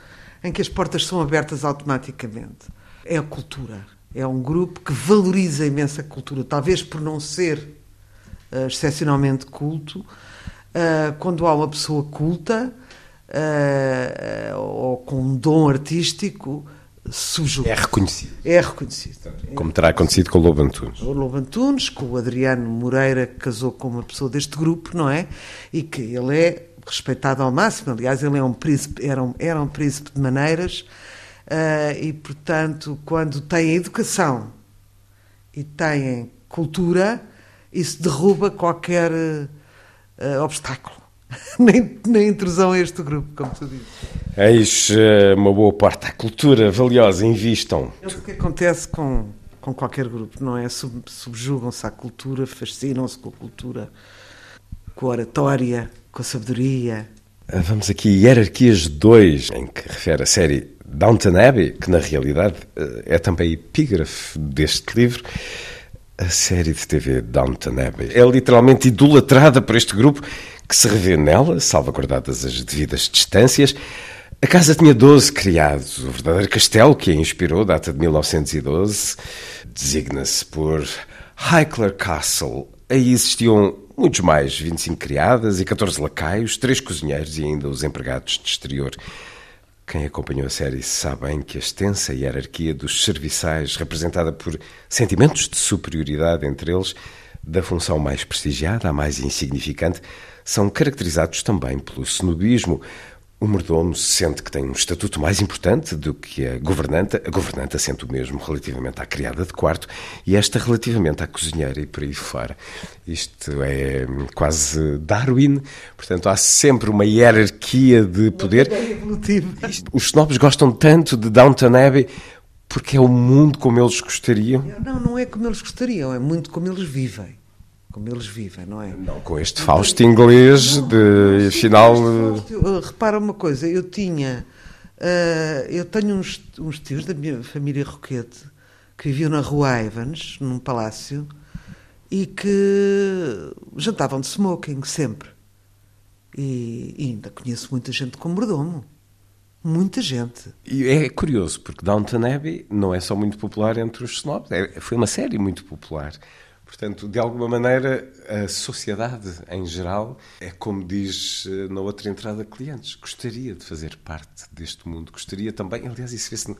em que as portas são abertas automaticamente. É a cultura. É um grupo que valoriza imensa a cultura, talvez por não ser uh, excepcionalmente culto, uh, quando há uma pessoa culta uh, ou com um dom artístico, subjuga. É reconhecido. É reconhecido. Como terá acontecido com o Lobo Antunes. O Lobo Antunes, com o Adriano Moreira, que casou com uma pessoa deste grupo, não é? E que ele é respeitado ao máximo. Aliás, ele é um príncipe, era, um, era um príncipe de maneiras uh, e, portanto, quando tem educação e tem cultura, isso derruba qualquer uh, obstáculo. nem, nem intrusão a este grupo, como tu dizes. Eis uh, uma boa parte. A cultura valiosa, invistam. É o que acontece com, com qualquer grupo, não é? Sub, subjugam-se à cultura, fascinam-se com a cultura, com a oratória, com a sabedoria. Ah, vamos aqui, Hierarquias 2, em que refere a série Downton Abbey, que na realidade é também epígrafe deste livro. A série de TV Downton Abbey é literalmente idolatrada por este grupo que se revê nela, salvaguardadas as devidas distâncias. A casa tinha 12 criados. O verdadeiro castelo que a inspirou data de 1912. Designa-se por Highclere Castle. Aí existiam muitos mais, 25 criadas e 14 lacaios, 3 cozinheiros e ainda os empregados de exterior. Quem acompanhou a série sabe bem que a extensa hierarquia dos serviçais, representada por sentimentos de superioridade entre eles, da função mais prestigiada à mais insignificante, são caracterizados também pelo snobismo. O mordomo sente que tem um estatuto mais importante do que a governanta, a governanta sente o mesmo relativamente à criada de quarto e esta relativamente à cozinheira e por aí fora. Isto é quase Darwin, portanto há sempre uma hierarquia de poder. Os snobs gostam tanto de Downton Abbey porque é o mundo como eles gostariam. Não, não é como eles gostariam, é muito como eles vivem como eles vivem, não é? Não, com este Fausto inglês de final. repara uma coisa, eu tinha. Uh, eu tenho uns, uns tios da minha família Roquete que viviam na rua Evans, num palácio, e que jantavam de smoking sempre. E, e ainda conheço muita gente com mordomo. Muita gente. E é curioso, porque Downton Abbey não é só muito popular entre os snobs, é, foi uma série muito popular. Portanto, de alguma maneira, a sociedade em geral é como diz eh, na outra entrada clientes. Gostaria de fazer parte deste mundo. Gostaria também, aliás, isso vê-se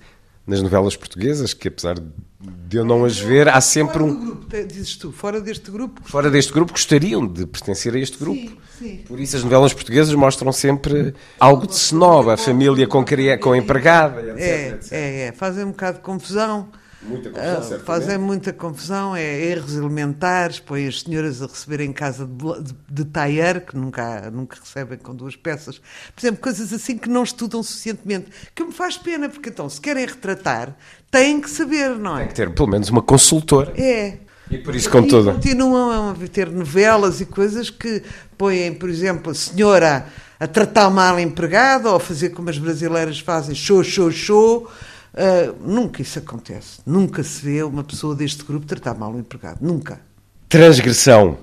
nas novelas portuguesas, que apesar de eu não as ver, há sempre fora um. Grupo, dizes tu, fora deste grupo? Fora deste grupo, gostariam de pertencer a este grupo. Sim, sim. Por isso as novelas portuguesas mostram sempre algo de snob, a família com, com empregada, etc. É, etc. é, é, fazem um bocado de confusão. Muita confusão, uh, Fazem muita confusão, é erros elementares, põem as senhoras a receber em casa de, de, de tailleur, que nunca, nunca recebem com duas peças. Por exemplo, coisas assim que não estudam suficientemente, que me faz pena, porque então, se querem retratar, têm que saber, não é? Tem que ter pelo menos uma consultora. É. E por isso, com tudo. continuam a ter novelas e coisas que põem, por exemplo, a senhora a tratar mal a empregada ou a fazer como as brasileiras fazem, show, show, show Uh, nunca isso acontece. Nunca se vê uma pessoa deste grupo tratar mal o empregado. Nunca. Transgressão.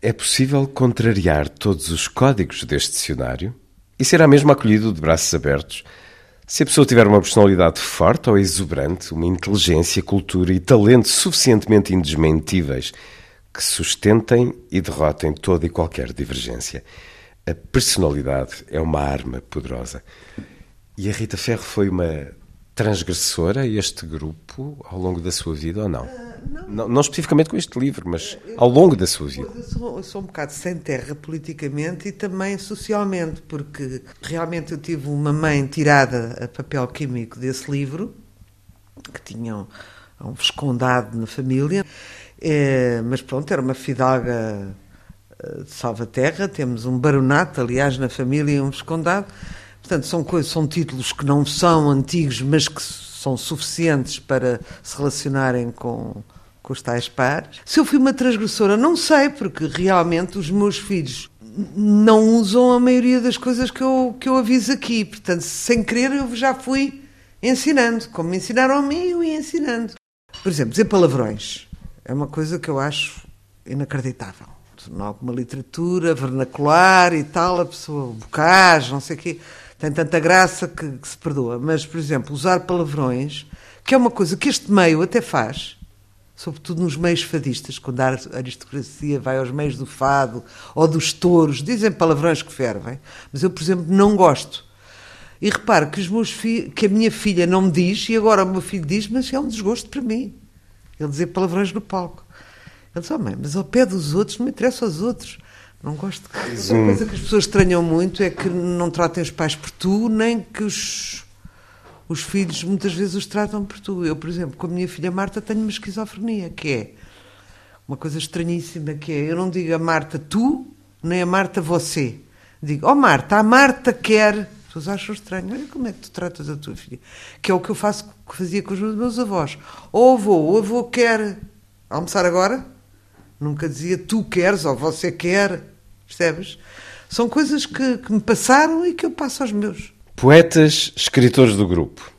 É possível contrariar todos os códigos deste dicionário e será mesmo acolhido de braços abertos se a pessoa tiver uma personalidade forte ou exuberante, uma inteligência, cultura e talento suficientemente indesmentíveis que sustentem e derrotem toda e qualquer divergência. A personalidade é uma arma poderosa. E a Rita Ferro foi uma transgressora este grupo ao longo da sua vida ou não? Uh, não. não? não? especificamente com este livro, mas ao longo da sua vida. Eu sou, eu sou, um bocado sem terra politicamente e também socialmente, porque realmente eu tive uma mãe tirada a papel químico desse livro, que tinham um viscondado na família, é, mas pronto, era uma fidalga eh, de Salvaterra, temos um baronato, aliás, na família e um viscondado. Portanto, são, coisas, são títulos que não são antigos, mas que são suficientes para se relacionarem com, com os tais pares. Se eu fui uma transgressora, não sei, porque realmente os meus filhos não usam a maioria das coisas que eu, que eu aviso aqui. Portanto, sem querer, eu já fui ensinando. Como me ensinaram a mim, eu ia ensinando. Por exemplo, dizer palavrões é uma coisa que eu acho inacreditável. Em alguma literatura vernacular e tal, a pessoa, bocage, não sei o quê, tem tanta graça que, que se perdoa. Mas, por exemplo, usar palavrões, que é uma coisa que este meio até faz, sobretudo nos meios fadistas, quando a aristocracia vai aos meios do fado ou dos touros, dizem palavrões que fervem, mas eu, por exemplo, não gosto. E repare que, os meus que a minha filha não me diz, e agora o meu filho diz, mas é um desgosto para mim. Ele dizer palavrões no palco. Ele disse, oh mãe, mas ao pé dos outros não me interessa aos outros. Não gosto. De... Uma coisa que as pessoas estranham muito é que não tratem os pais por tu, nem que os, os filhos muitas vezes os tratam por tu. Eu, por exemplo, com a minha filha Marta tenho uma esquizofrenia, que é uma coisa estranhíssima, que é, eu não digo a Marta tu, nem a Marta você. Digo, oh Marta, a Marta quer... As pessoas acham estranho. Olha como é que tu tratas a tua filha. Que é o que eu faço, que fazia com os meus avós. Ou avô, o avô quer almoçar agora? Nunca dizia tu queres ou você quer. Percebes? São coisas que, que me passaram e que eu passo aos meus. Poetas, escritores do grupo.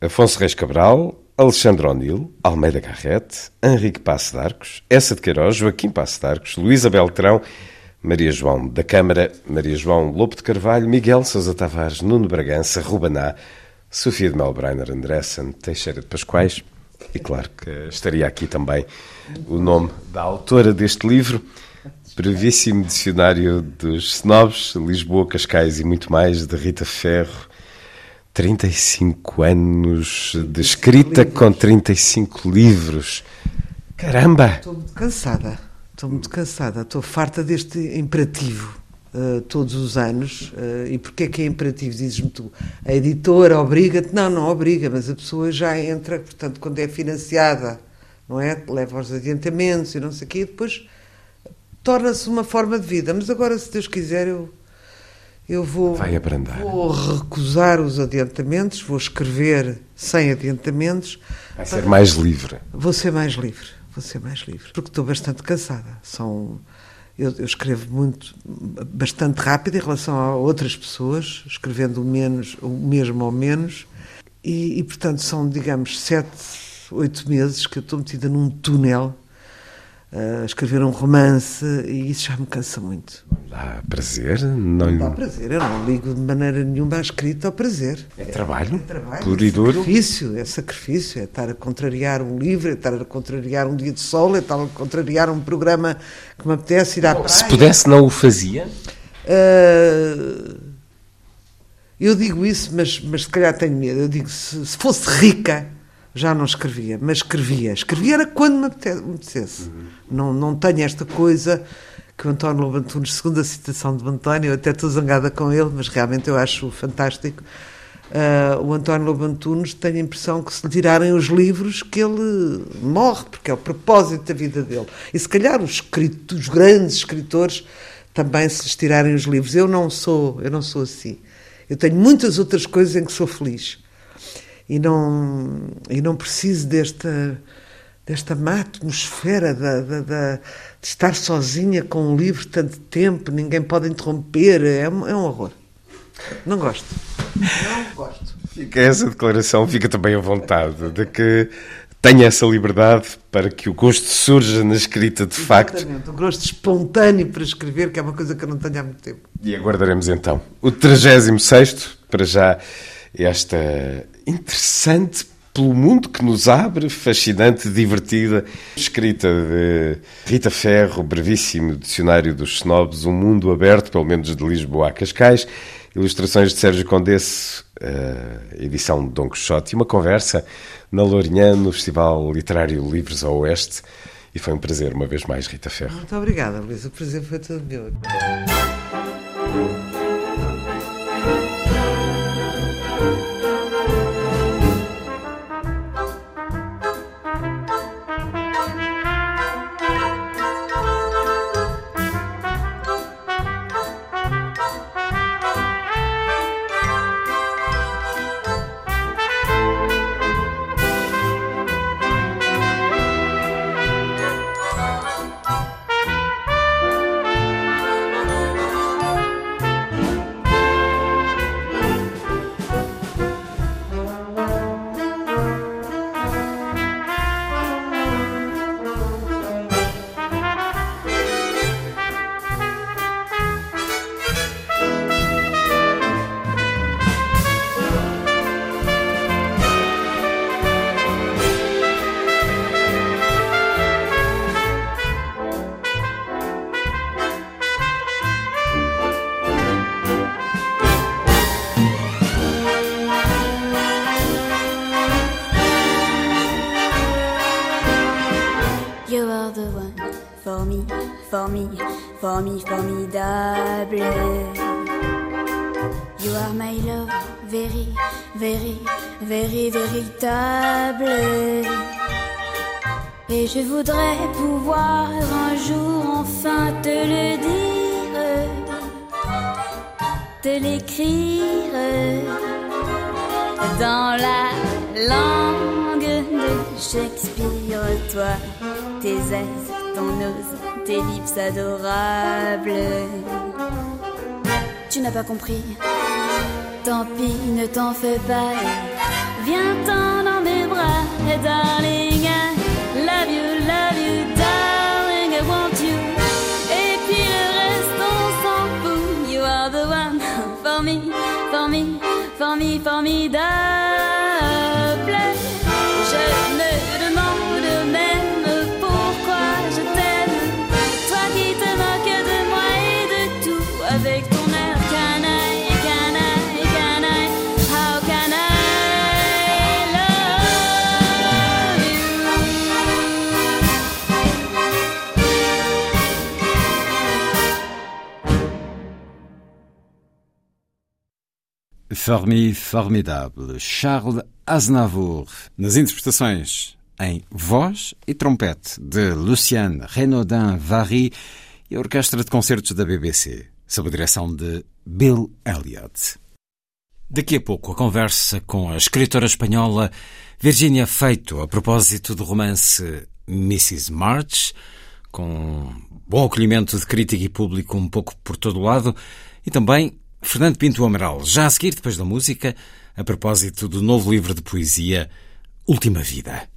Afonso Reis Cabral, Alexandre O'Neill, Almeida Garrete, Henrique Passo de Arcos, Essa de Queiroz, Joaquim Passo de Arcos, Luísa Beltrão, Maria João da Câmara, Maria João Lopo de Carvalho, Miguel Sousa Tavares, Nuno Bragança, Rubaná, Sofia de Melbreiner, Andressen, Teixeira de Pascoais e claro que estaria aqui também o nome da autora deste livro, brevíssimo dicionário dos snobs, Lisboa, Cascais e muito mais, de Rita Ferro. 35 anos de escrita com 35 livros. Caramba! Estou muito cansada, estou muito cansada, estou farta deste imperativo. Uh, todos os anos. Uh, e porquê é que é imperativo? Dizes-me tu. A editora obriga-te? Não, não obriga, mas a pessoa já entra, portanto, quando é financiada, não é? Leva aos adiantamentos e não sei o quê, e depois torna-se uma forma de vida. Mas agora, se Deus quiser, eu, eu vou, Vai abrandar. vou recusar os adiantamentos, vou escrever sem adiantamentos. Vai ser mais livre. Vou ser mais livre, vou ser mais livre, porque estou bastante cansada. São eu, eu, escrevo muito, bastante rápido em relação a outras pessoas, escrevendo o, menos, o mesmo ou menos, e, e portanto são, digamos, sete, oito meses que eu estou metida num túnel a escrever um romance e isso já me cansa muito. Dá prazer? Não, não dá prazer, eu não ligo de maneira nenhuma à escrita ao prazer. É trabalho? É trabalho. E duro? É sacrifício, é sacrifício, é estar a contrariar um livro, é estar a contrariar um dia de sol, é estar a contrariar um programa que me apetece ir à praia. Se pudesse, não o fazia? Uh, eu digo isso, mas, mas se calhar tenho medo. Eu digo, se, se fosse rica, já não escrevia, mas escrevia. Escrevia era quando me apetecesse. Uhum. Não, não tenho esta coisa que o António Lobo Antunes, segundo a citação de António, eu até estou zangada com ele, mas realmente eu acho fantástico. Uh, o António Lobo Antunes tem a impressão que se lhe tirarem os livros que ele morre, porque é o propósito da vida dele. E se calhar os, escritos, os grandes escritores também se lhes tirarem os livros. Eu não sou, eu não sou assim. Eu tenho muitas outras coisas em que sou feliz. E não, e não preciso desta desta má atmosfera da, da, da, de estar sozinha com um livro tanto tempo, ninguém pode interromper, é um, é um horror. Não gosto. Não gosto. Fica essa declaração, fica também à vontade de que tenha essa liberdade para que o gosto surja na escrita de Exatamente, facto. o gosto espontâneo para escrever, que é uma coisa que eu não tenho há muito tempo. E aguardaremos então o 36 para já esta interessante pelo mundo que nos abre, fascinante, divertida, escrita de Rita Ferro, brevíssimo dicionário dos snobs, um mundo aberto, pelo menos de Lisboa a Cascais, ilustrações de Sérgio Condesse, edição de Dom Quixote, e uma conversa na Lourinhã, no Festival Literário Livres ao Oeste, e foi um prazer, uma vez mais, Rita Ferro. Muito obrigada, Luís, o prazer foi todo meu. Je voudrais pouvoir un jour enfin te le dire, te l'écrire dans la langue de Shakespeare. Toi, tes ailes, ton nose, tes lips adorables. Tu n'as pas compris, tant pis, ne t'en fais pas. Viens-t'en dans mes bras, darling. Formidable. Formi Formidable, Charles Aznavour, nas interpretações em voz e trompete de Luciane Renaudin Vary e a Orquestra de Concertos da BBC, sob a direção de Bill Elliott. Daqui a pouco a conversa com a escritora espanhola Virginia Feito a propósito do romance Mrs. March, com bom acolhimento de crítica e público um pouco por todo o lado, e também Fernando Pinto Amaral, já a seguir, depois da música, a propósito do novo livro de poesia Última Vida.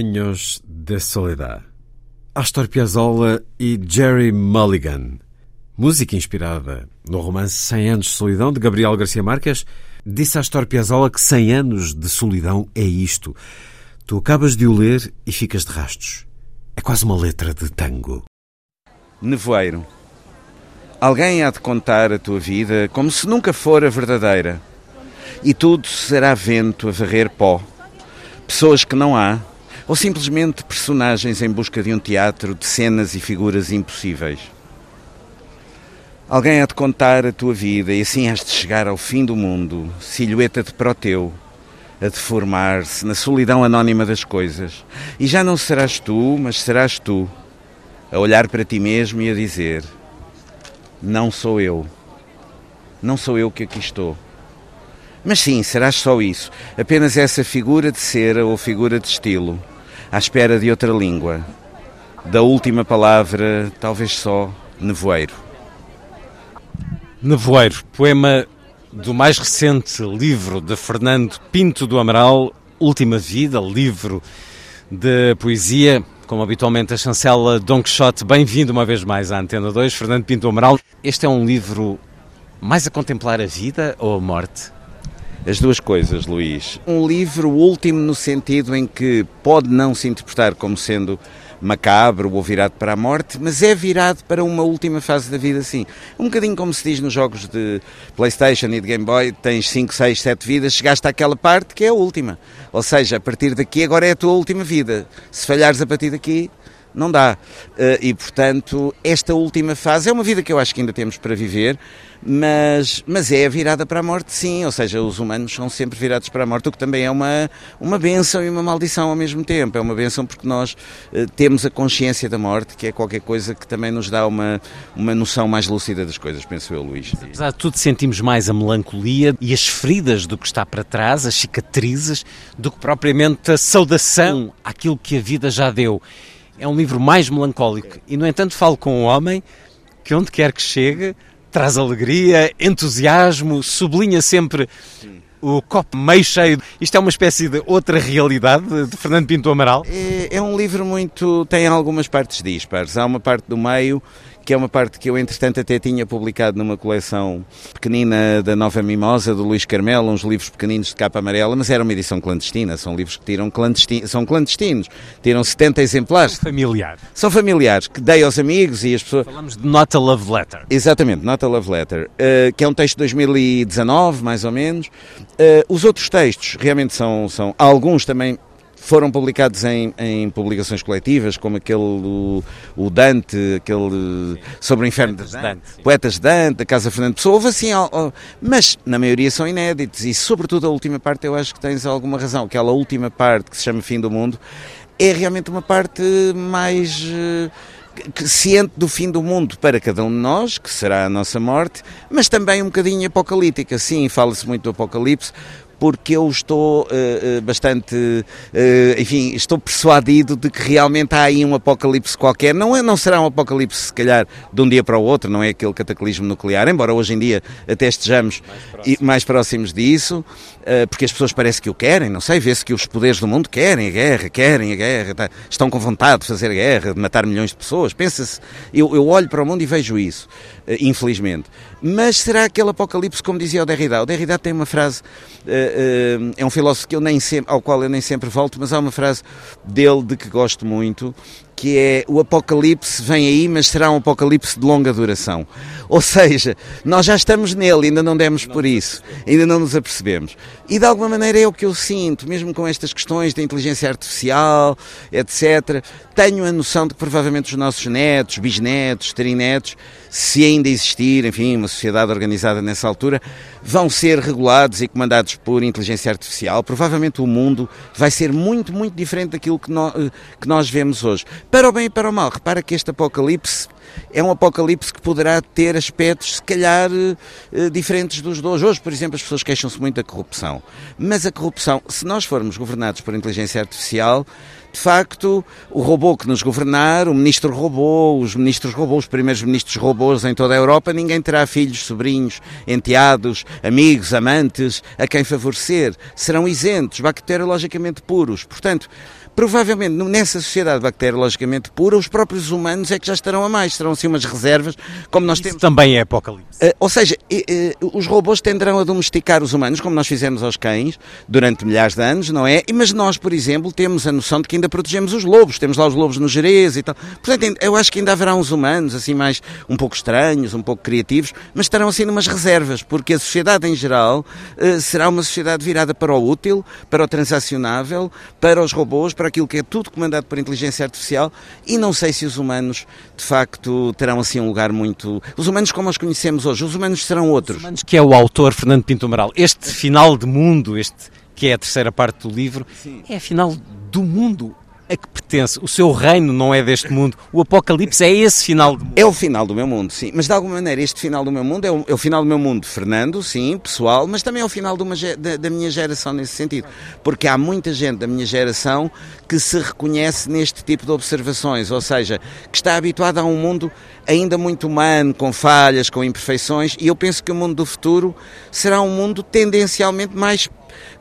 Años de Soledad. Astor Piazzolla e Jerry Mulligan. Música inspirada no romance 100 anos de solidão de Gabriel Garcia Marques, disse Astor Piazzolla que 100 anos de solidão é isto. Tu acabas de o ler e ficas de rastos. É quase uma letra de tango. Nevoeiro. Alguém há de contar a tua vida como se nunca fora verdadeira. E tudo será vento a varrer pó. Pessoas que não há, ou simplesmente personagens em busca de um teatro de cenas e figuras impossíveis. Alguém há de contar a tua vida e assim has de chegar ao fim do mundo, silhueta de Proteu, a deformar-se na solidão anónima das coisas. E já não serás tu, mas serás tu, a olhar para ti mesmo e a dizer: Não sou eu. Não sou eu que aqui estou. Mas sim, serás só isso, apenas essa figura de cera ou figura de estilo à espera de outra língua. Da última palavra, talvez só nevoeiro. Nevoeiro, poema do mais recente livro de Fernando Pinto do Amaral, Última Vida, livro de poesia, como habitualmente a chancela Don Quixote. Bem-vindo uma vez mais à Antena 2, Fernando Pinto do Amaral. Este é um livro mais a contemplar a vida ou a morte? As duas coisas, Luís. Um livro último no sentido em que pode não se interpretar como sendo macabro ou virado para a morte, mas é virado para uma última fase da vida, sim. Um bocadinho como se diz nos jogos de Playstation e de Game Boy, tens 5, 6, 7 vidas, chegaste àquela parte que é a última. Ou seja, a partir daqui agora é a tua última vida. Se falhares a partir daqui, não dá. Eh, e, portanto, esta última fase é uma vida que eu acho que ainda temos para viver, mas, mas é virada para a morte, sim. Ou seja, os humanos são sempre virados para a morte, o que também é uma, uma benção e uma maldição ao mesmo tempo. É uma benção porque nós uh, temos a consciência da morte, que é qualquer coisa que também nos dá uma, uma noção mais lúcida das coisas, penso eu, Luís. Apesar de tudo, sentimos mais a melancolia e as feridas do que está para trás, as cicatrizes, do que propriamente a saudação àquilo que a vida já deu. É um livro mais melancólico e, no entanto, falo com um homem que, onde quer que chegue, traz alegria, entusiasmo, sublinha sempre Sim. o copo meio cheio. Isto é uma espécie de outra realidade de Fernando Pinto Amaral? É, é um livro muito. tem algumas partes dispares. Há uma parte do meio que é uma parte que eu, entretanto, até tinha publicado numa coleção pequenina da Nova Mimosa, do Luís Carmelo, uns livros pequeninos de capa amarela, mas era uma edição clandestina, são livros que tiram clandestinos, são clandestinos, tiram 70 exemplares. São familiar. São familiares, que dei aos amigos e as pessoas... Falamos de Not a Love Letter. Exatamente, Not a Love Letter, uh, que é um texto de 2019, mais ou menos. Uh, os outros textos realmente são, são alguns também foram publicados em, em publicações coletivas, como aquele o, o Dante, aquele sobre o inferno de Dante, Dante Poetas de Dante, a Casa Fernando Pessoa, houve assim, mas na maioria são inéditos. E sobretudo a última parte eu acho que tens alguma razão, aquela última parte que se chama Fim do Mundo é realmente uma parte mais eh, ciente do fim do mundo para cada um de nós, que será a nossa morte, mas também um bocadinho apocalíptica. Sim, fala-se muito do apocalipse, porque eu estou uh, bastante, uh, enfim, estou persuadido de que realmente há aí um apocalipse qualquer. Não, é, não será um apocalipse, se calhar, de um dia para o outro, não é aquele cataclismo nuclear, embora hoje em dia até estejamos mais, mais próximos disso, uh, porque as pessoas parece que o querem, não sei, vê-se que os poderes do mundo querem a guerra, querem a guerra, tá, estão com vontade de fazer guerra, de matar milhões de pessoas. Pensa-se, eu, eu olho para o mundo e vejo isso, infelizmente. Mas será aquele apocalipse, como dizia o Derrida? O Derrida tem uma frase uh, é um filósofo que eu nem sempre, ao qual eu nem sempre volto, mas há uma frase dele de que gosto muito, que é o apocalipse vem aí, mas será um apocalipse de longa duração. Ou seja, nós já estamos nele, ainda não demos por isso, ainda não nos apercebemos. E de alguma maneira é o que eu sinto, mesmo com estas questões da inteligência artificial, etc. Tenho a noção de que provavelmente os nossos netos, bisnetos, trinetos, se ainda existir, enfim, uma sociedade organizada nessa altura, vão ser regulados e comandados por inteligência artificial. Provavelmente o mundo vai ser muito, muito diferente daquilo que, no, que nós vemos hoje. Para o bem e para o mal. Repara que este apocalipse é um apocalipse que poderá ter aspectos, se calhar, eh, diferentes dos de hoje. Hoje, por exemplo, as pessoas queixam-se muito da corrupção. Mas a corrupção, se nós formos governados por inteligência artificial, de facto, o robô que nos governar, o ministro robô, os ministros robôs, os primeiros ministros robôs em toda a Europa, ninguém terá filhos, sobrinhos, enteados, amigos, amantes, a quem favorecer. Serão isentos, bacteriologicamente puros. Portanto, provavelmente nessa sociedade bacteriologicamente pura, os próprios humanos é que já estarão a mais, serão assim umas reservas, como nós Isso temos. também é apocalipse. Uh, ou seja, uh, uh, os robôs tenderão a domesticar os humanos, como nós fizemos aos cães durante milhares de anos, não é? Mas nós, por exemplo, temos a noção de que ainda protegemos os lobos, temos lá os lobos no Jerez e tal. Portanto, eu acho que ainda haverá uns humanos assim mais um pouco estranhos, um pouco criativos, mas estarão assim numas reservas, porque a sociedade em geral será uma sociedade virada para o útil, para o transacionável, para os robôs, para aquilo que é tudo comandado por inteligência artificial e não sei se os humanos, de facto, terão assim um lugar muito... Os humanos como os conhecemos hoje, os humanos serão outros. Os humanos que é o autor Fernando Pinto Amaral. Este final de mundo, este que é a terceira parte do livro, Sim. é a final do mundo a que pertence. O seu reino não é deste mundo. O Apocalipse é esse final do mundo. É o final do meu mundo, sim. Mas de alguma maneira, este final do meu mundo é o, é o final do meu mundo, Fernando, sim, pessoal, mas também é o final uma, da, da, minha geração nesse sentido. Porque há muita gente da minha geração que se reconhece neste tipo de observações, ou seja, que está habituada a um mundo ainda muito humano, com falhas, com imperfeições, e eu penso que o mundo do futuro será um mundo tendencialmente mais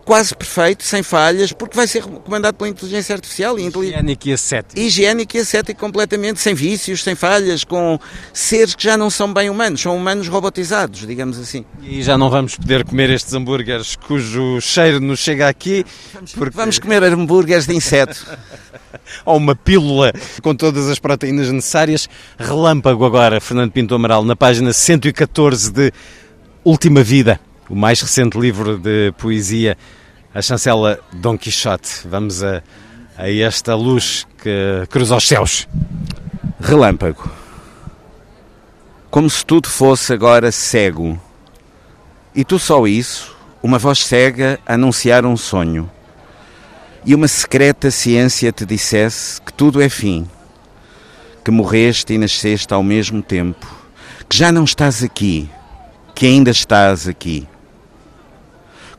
quase perfeito, sem falhas, porque vai ser comandado pela inteligência artificial. Higiênico e ascético. Higiênico e ascético completamente, sem vícios, sem falhas, com seres que já não são bem humanos, são humanos robotizados, digamos assim. E já não vamos poder comer estes hambúrgueres cujo cheiro nos chega aqui. Porque... Vamos comer hambúrgueres de inseto. Ou uma pílula com todas as proteínas necessárias. Relâmpago agora, Fernando Pinto Amaral, na página 114 de Última Vida, o mais recente livro de poesia a chancela Dom Quixote. Vamos a, a esta luz que cruza os céus. Relâmpago. Como se tudo fosse agora cego. E tu só isso, uma voz cega a anunciar um sonho. E uma secreta ciência te dissesse que tudo é fim, que morreste e nasceste ao mesmo tempo, que já não estás aqui, que ainda estás aqui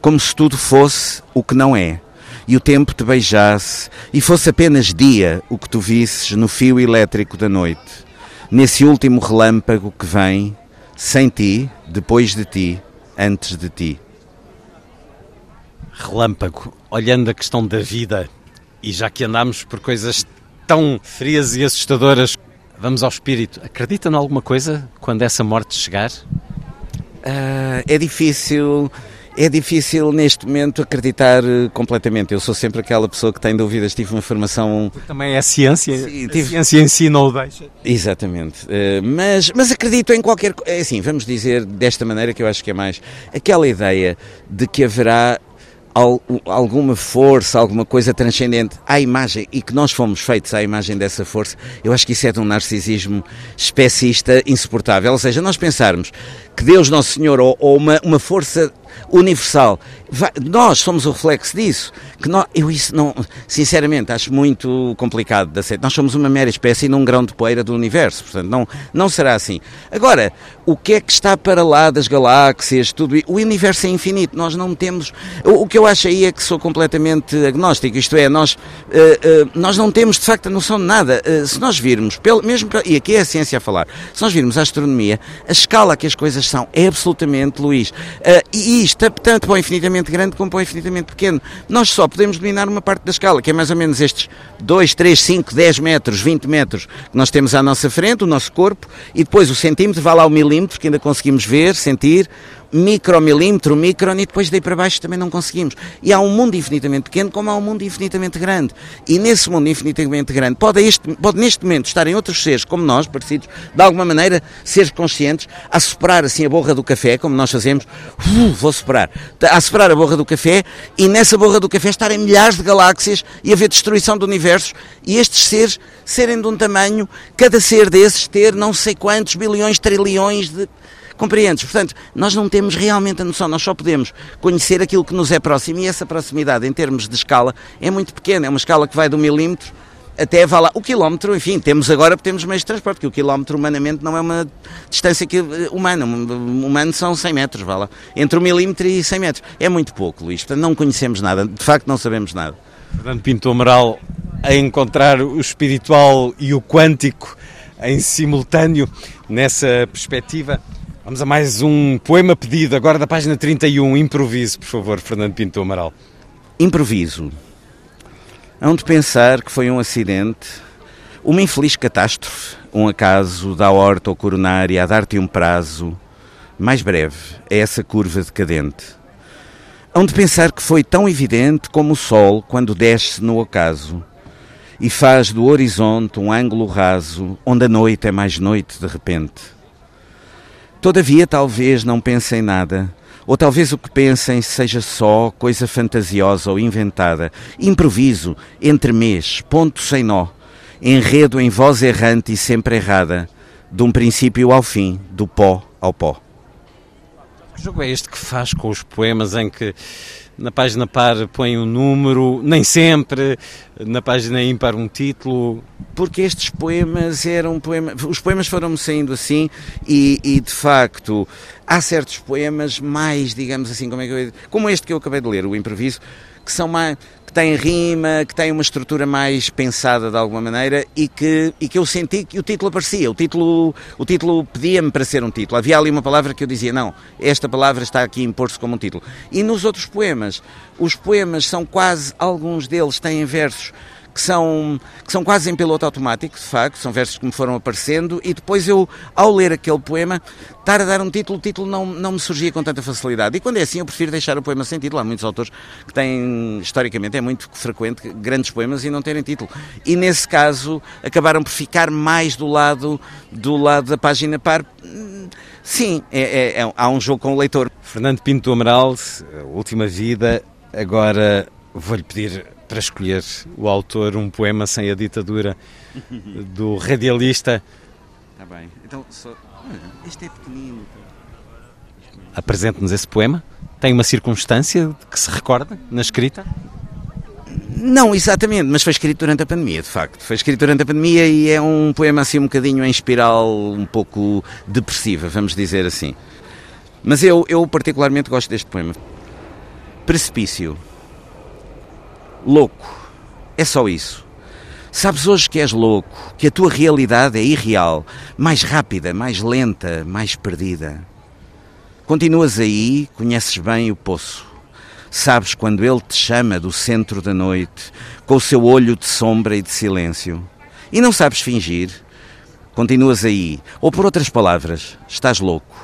como se tudo fosse o que não é, e o tempo te beijasse, e fosse apenas dia o que tu visses no fio elétrico da noite, nesse último relâmpago que vem, sem ti, depois de ti, antes de ti. Relâmpago, olhando a questão da vida, e já que andamos por coisas tão frias e assustadoras, vamos ao espírito. Acredita em alguma coisa quando essa morte chegar? Uh, é difícil é difícil neste momento acreditar eh, completamente. Eu sou sempre aquela pessoa que tem dúvidas. Tive uma formação. Também é ciência. Sim, tive... A ciência em si não o deixa. Exatamente. Eh, mas, mas acredito em qualquer. É assim, vamos dizer desta maneira que eu acho que é mais. Aquela ideia de que haverá alguma força, alguma coisa transcendente à imagem e que nós fomos feitos à imagem dessa força, eu acho que isso é de um narcisismo especista insuportável. Ou seja, nós pensarmos que Deus Nosso Senhor ou, ou uma, uma força universal. Vai, nós somos o reflexo disso. Que nós, eu isso não, sinceramente, acho muito complicado de aceitar. Nós somos uma mera espécie num grão de poeira do universo, portanto, não, não será assim. Agora, o que é que está para lá das galáxias, tudo O universo é infinito, nós não temos. O, o que eu acho aí é que sou completamente agnóstico, isto é, nós, uh, uh, nós não temos de facto a noção de nada. Uh, se nós virmos, pelo, mesmo, e aqui é a ciência a falar, se nós virmos a astronomia, a escala que as coisas são é absolutamente, Luís, e é tanto para o infinitamente grande como para o infinitamente pequeno. Nós só podemos dominar uma parte da escala, que é mais ou menos estes 2, 3, 5, 10 metros, 20 metros que nós temos à nossa frente, o nosso corpo, e depois o centímetro, vai lá o milímetro, que ainda conseguimos ver, sentir, micromilímetro, micron, e depois daí para baixo também não conseguimos. E há um mundo infinitamente pequeno, como há um mundo infinitamente grande. E nesse mundo infinitamente grande, pode, este, pode neste momento estarem outros seres como nós, parecidos, de alguma maneira, seres conscientes, a soprar assim a borra do café, como nós fazemos, uh, vou soprar, a soprar a borra do café, e nessa borra do café estarem milhares de galáxias e haver destruição do universo, e estes seres serem de um tamanho, cada ser desses ter não sei quantos bilhões, trilhões de Compreendes? Portanto, nós não temos realmente a noção, nós só podemos conhecer aquilo que nos é próximo e essa proximidade em termos de escala é muito pequena, é uma escala que vai do milímetro até vá lá. O quilómetro, enfim, temos agora porque temos meios de transporte, porque o quilómetro humanamente não é uma distância que, eh, humana. Humano são 100 metros, vá lá. Entre o milímetro e 100 metros. É muito pouco, Luís. Portanto, não conhecemos nada. De facto, não sabemos nada. Fernando Pinto Amaral, a encontrar o espiritual e o quântico em simultâneo nessa perspectiva. Vamos a mais um poema pedido, agora da página 31. Improviso, por favor, Fernando Pinto Amaral. Improviso. Hão de pensar que foi um acidente, uma infeliz catástrofe, um acaso da horta ou coronária a dar-te um prazo mais breve a essa curva decadente. Hão de pensar que foi tão evidente como o sol quando desce no acaso e faz do horizonte um ângulo raso onde a noite é mais noite de repente. Todavia, talvez não pensem nada, ou talvez o que pensem seja só coisa fantasiosa ou inventada, improviso, entremês, ponto sem nó, enredo em voz errante e sempre errada, de um princípio ao fim, do pó ao pó. Que jogo é este que faz com os poemas em que na página par põe um número, nem sempre, na página ímpar um título? Porque estes poemas eram poemas. Os poemas foram-me saindo assim e, e, de facto há certos poemas mais, digamos assim, como, é que eu, como este que eu acabei de ler, o improviso, que são mais que têm rima, que têm uma estrutura mais pensada de alguma maneira e que, e que eu senti que o título aparecia. O título, o título pedia-me para ser um título. Havia ali uma palavra que eu dizia, não, esta palavra está aqui a impor-se como um título. E nos outros poemas, os poemas são quase, alguns deles têm versos que são, que são quase em piloto automático, de facto, são versos que me foram aparecendo, e depois eu, ao ler aquele poema, estar a dar um título, o título não, não me surgia com tanta facilidade. E quando é assim, eu prefiro deixar o poema sem título. Há muitos autores que têm, historicamente, é muito frequente, grandes poemas e não terem título. E nesse caso, acabaram por ficar mais do lado, do lado da página par. Sim, é, é, é, há um jogo com o leitor. Fernando Pinto Amaral, Última Vida, agora vou-lhe pedir para escolher o autor um poema sem a ditadura do radialista. Está bem. Então, só... este é pequenino. Apresente-nos esse poema. Tem uma circunstância que se recorda na escrita? Não, exatamente, mas foi escrito durante a pandemia, de facto. Foi escrito durante a pandemia e é um poema assim um bocadinho em espiral, um pouco depressiva, vamos dizer assim. Mas eu, eu particularmente gosto deste poema. Precipício. Louco. É só isso. Sabes hoje que és louco, que a tua realidade é irreal, mais rápida, mais lenta, mais perdida. Continuas aí, conheces bem o poço. Sabes quando ele te chama do centro da noite, com o seu olho de sombra e de silêncio. E não sabes fingir. Continuas aí. Ou por outras palavras, estás louco.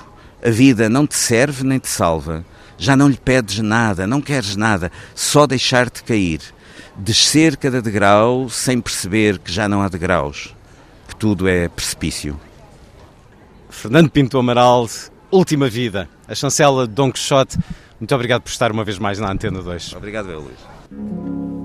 A vida não te serve nem te salva. Já não lhe pedes nada, não queres nada, só deixar-te cair. Descer cada degrau sem perceber que já não há degraus, que tudo é precipício. Fernando Pinto Amaral, Última Vida, a chancela de Dom Quixote. Muito obrigado por estar uma vez mais na Antena 2. Obrigado, eu, Luís.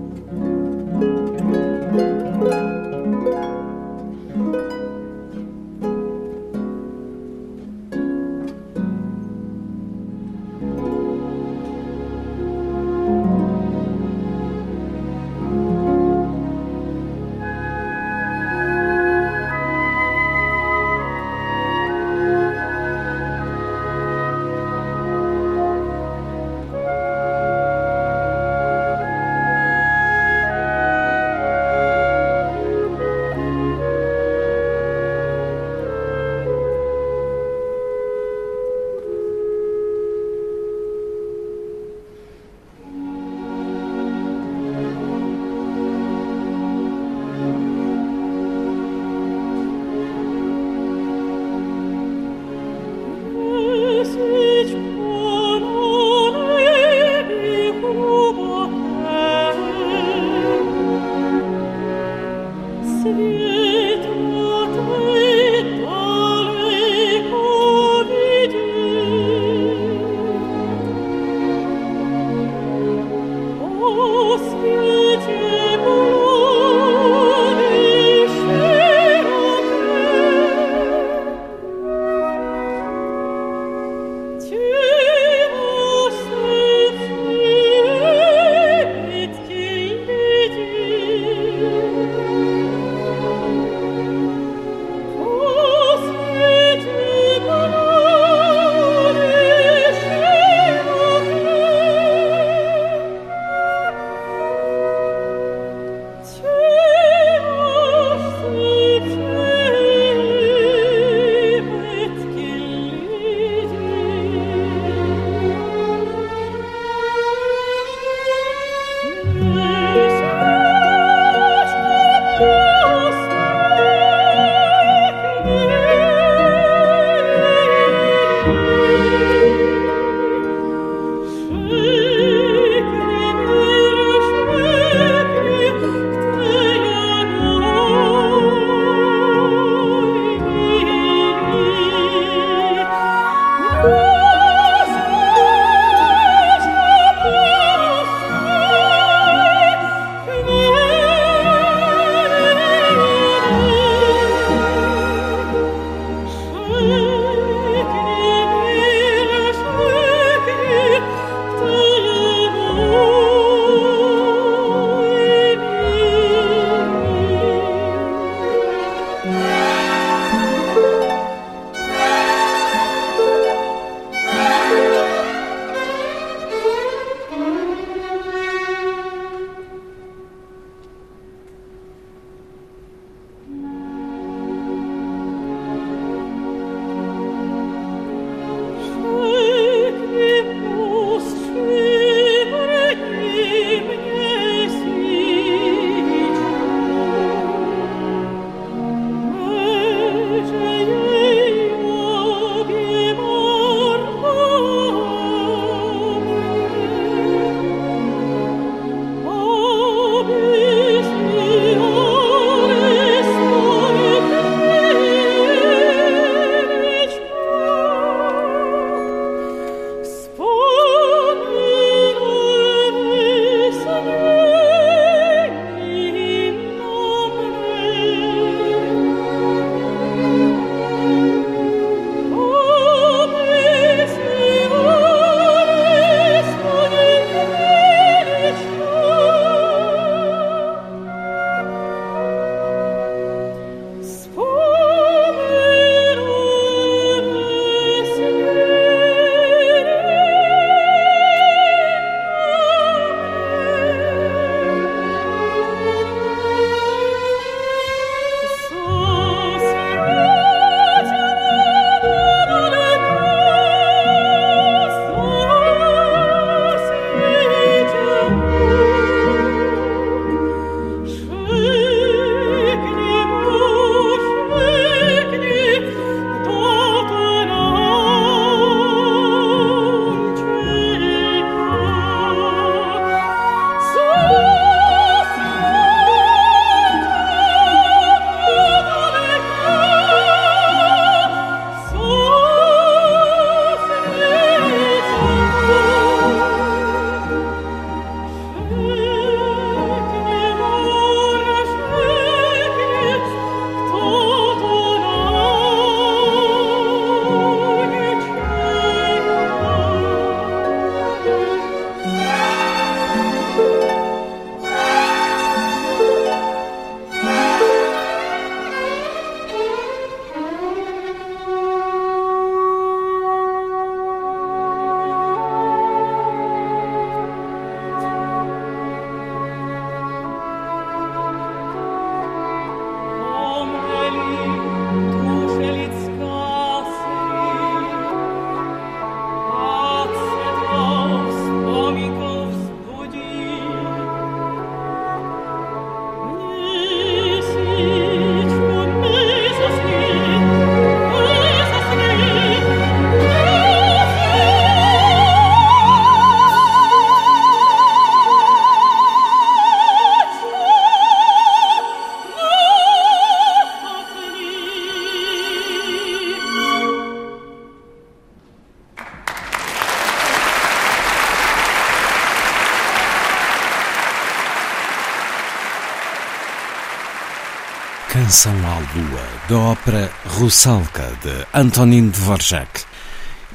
Canção à Lua, da ópera Russalka, de Antonin Dvorak.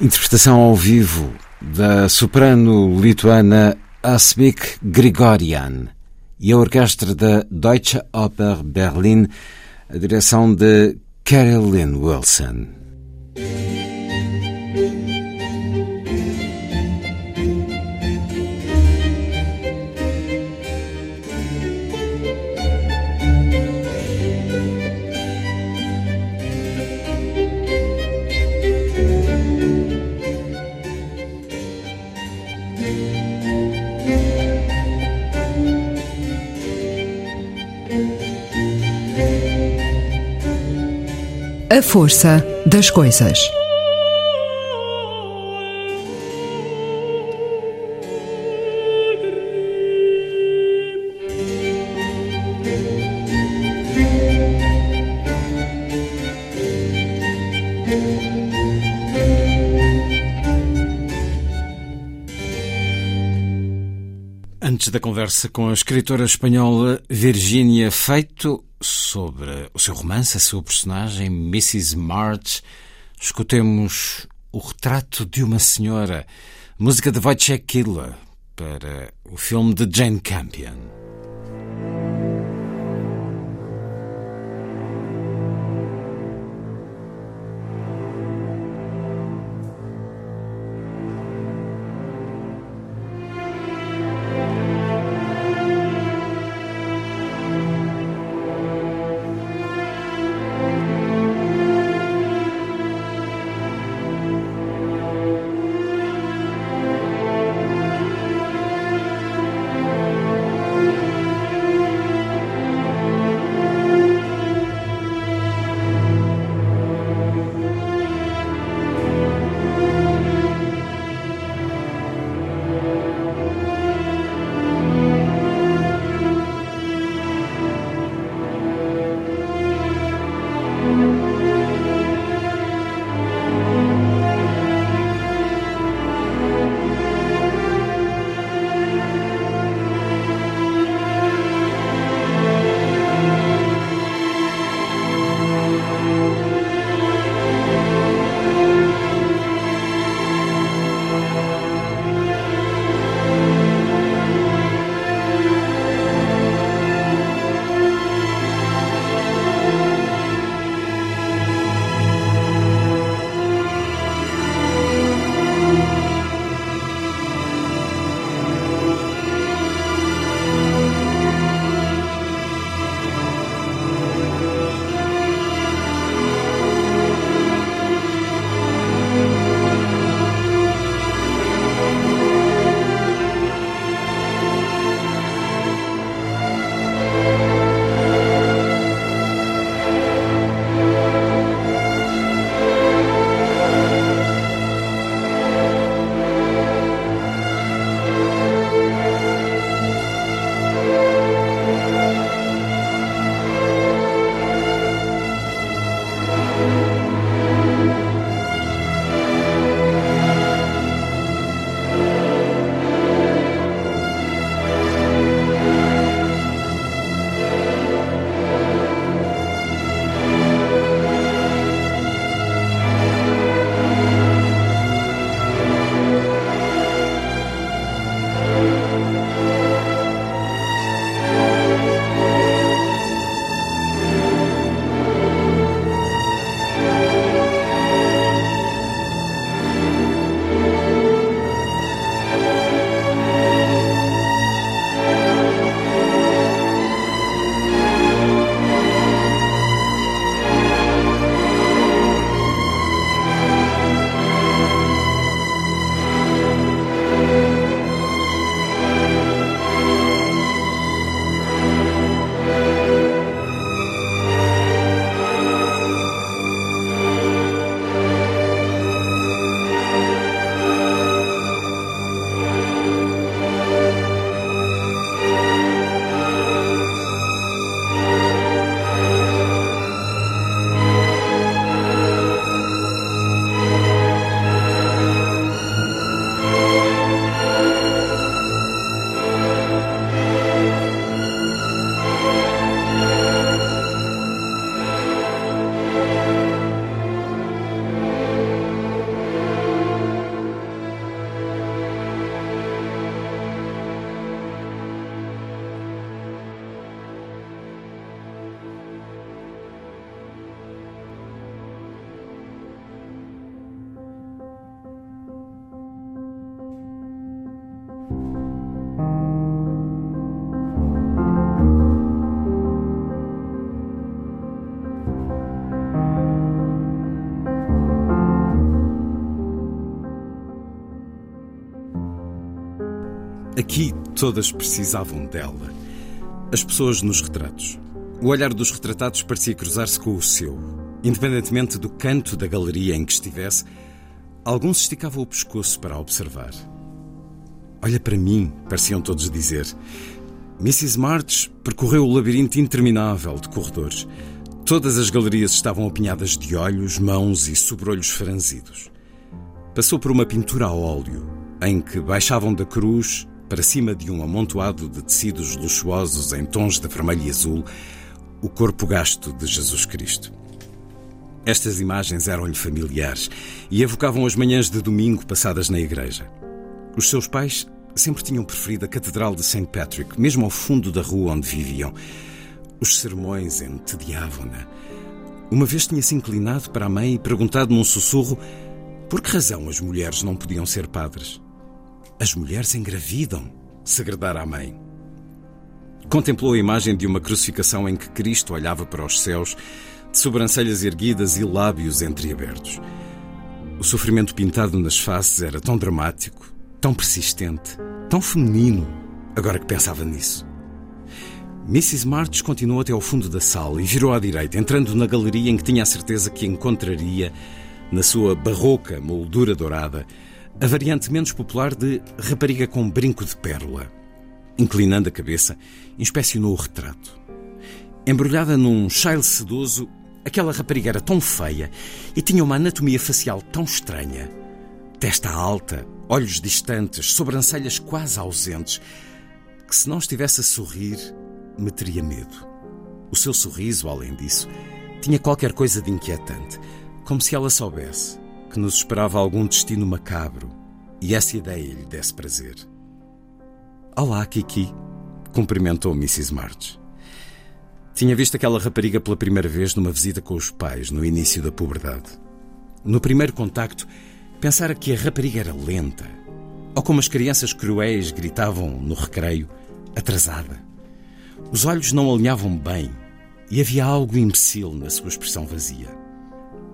Interpretação ao vivo da soprano lituana Asmik Grigorian e a orquestra da Deutsche Oper Berlin, a direção de Carolyn Wilson. A força das coisas. Antes da conversa com a escritora espanhola Virginia Feito sobre o seu romance, a sua personagem, Mrs. March, escutemos o retrato de uma senhora, música de Wojciech Killer, para o filme de Jane Campion. Aqui todas precisavam dela. As pessoas nos retratos. O olhar dos retratados parecia cruzar-se com o seu. Independentemente do canto da galeria em que estivesse, alguns esticavam o pescoço para observar. Olha para mim, pareciam todos dizer. Mrs. March percorreu o labirinto interminável de corredores. Todas as galerias estavam apinhadas de olhos, mãos e sobrolhos franzidos. Passou por uma pintura a óleo, em que baixavam da cruz para cima de um amontoado de tecidos luxuosos em tons de vermelho e azul o corpo gasto de Jesus Cristo. Estas imagens eram-lhe familiares e evocavam as manhãs de domingo passadas na igreja. Os seus pais sempre tinham preferido a Catedral de St. Patrick, mesmo ao fundo da rua onde viviam. Os sermões entediavam-na. Uma vez tinha-se inclinado para a mãe e perguntado num sussurro por que razão as mulheres não podiam ser padres. As mulheres engravidam, segredara a mãe. Contemplou a imagem de uma crucificação em que Cristo olhava para os céus, de sobrancelhas erguidas e lábios entreabertos. O sofrimento pintado nas faces era tão dramático, tão persistente, tão feminino, agora que pensava nisso. Mrs. March continuou até ao fundo da sala e virou à direita, entrando na galeria em que tinha a certeza que encontraria, na sua barroca moldura dourada, a variante menos popular de rapariga com brinco de pérola. Inclinando a cabeça, inspecionou o retrato. Embrulhada num chale sedoso, aquela rapariga era tão feia e tinha uma anatomia facial tão estranha. Testa alta, olhos distantes, sobrancelhas quase ausentes, que se não estivesse a sorrir, me teria medo. O seu sorriso, além disso, tinha qualquer coisa de inquietante, como se ela soubesse que nos esperava algum destino macabro e essa ideia lhe desse prazer. Olá, Kiki, cumprimentou Mrs. March. Tinha visto aquela rapariga pela primeira vez numa visita com os pais, no início da puberdade. No primeiro contacto, pensara que a rapariga era lenta, ou como as crianças cruéis gritavam no recreio, atrasada. Os olhos não alinhavam bem e havia algo imbecil na sua expressão vazia.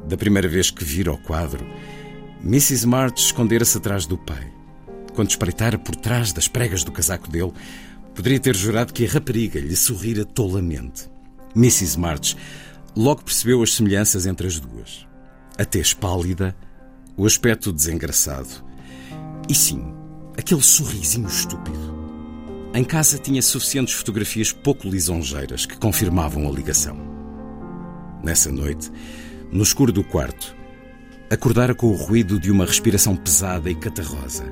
Da primeira vez que vira o quadro, Mrs. March escondera-se atrás do pai. Quando espreitara por trás das pregas do casaco dele, poderia ter jurado que a rapariga lhe sorrira tolamente. Mrs. March logo percebeu as semelhanças entre as duas. A tez pálida, o aspecto desengraçado. E sim, aquele sorrisinho estúpido. Em casa tinha suficientes fotografias pouco lisonjeiras que confirmavam a ligação. Nessa noite, no escuro do quarto, acordara com o ruído de uma respiração pesada e catarrosa.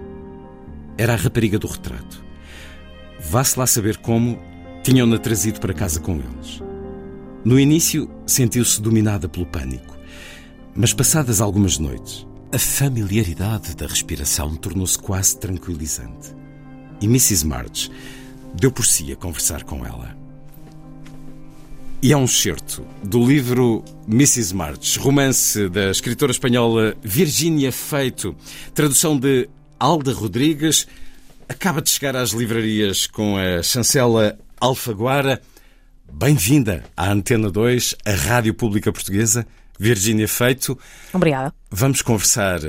Era a rapariga do retrato. Vá-se lá saber como tinham-na trazido para casa com eles. No início, sentiu-se dominada pelo pânico. Mas passadas algumas noites, a familiaridade da respiração tornou-se quase tranquilizante. E Mrs. March deu por si a conversar com ela. E é um excerto do livro Mrs. March, romance da escritora espanhola Virginia Feito, tradução de Alda Rodrigues. Acaba de chegar às livrarias com a chancela Alfaguara. Bem-vinda à Antena 2, a Rádio Pública Portuguesa. Virgínia Feito. Obrigada. Vamos conversar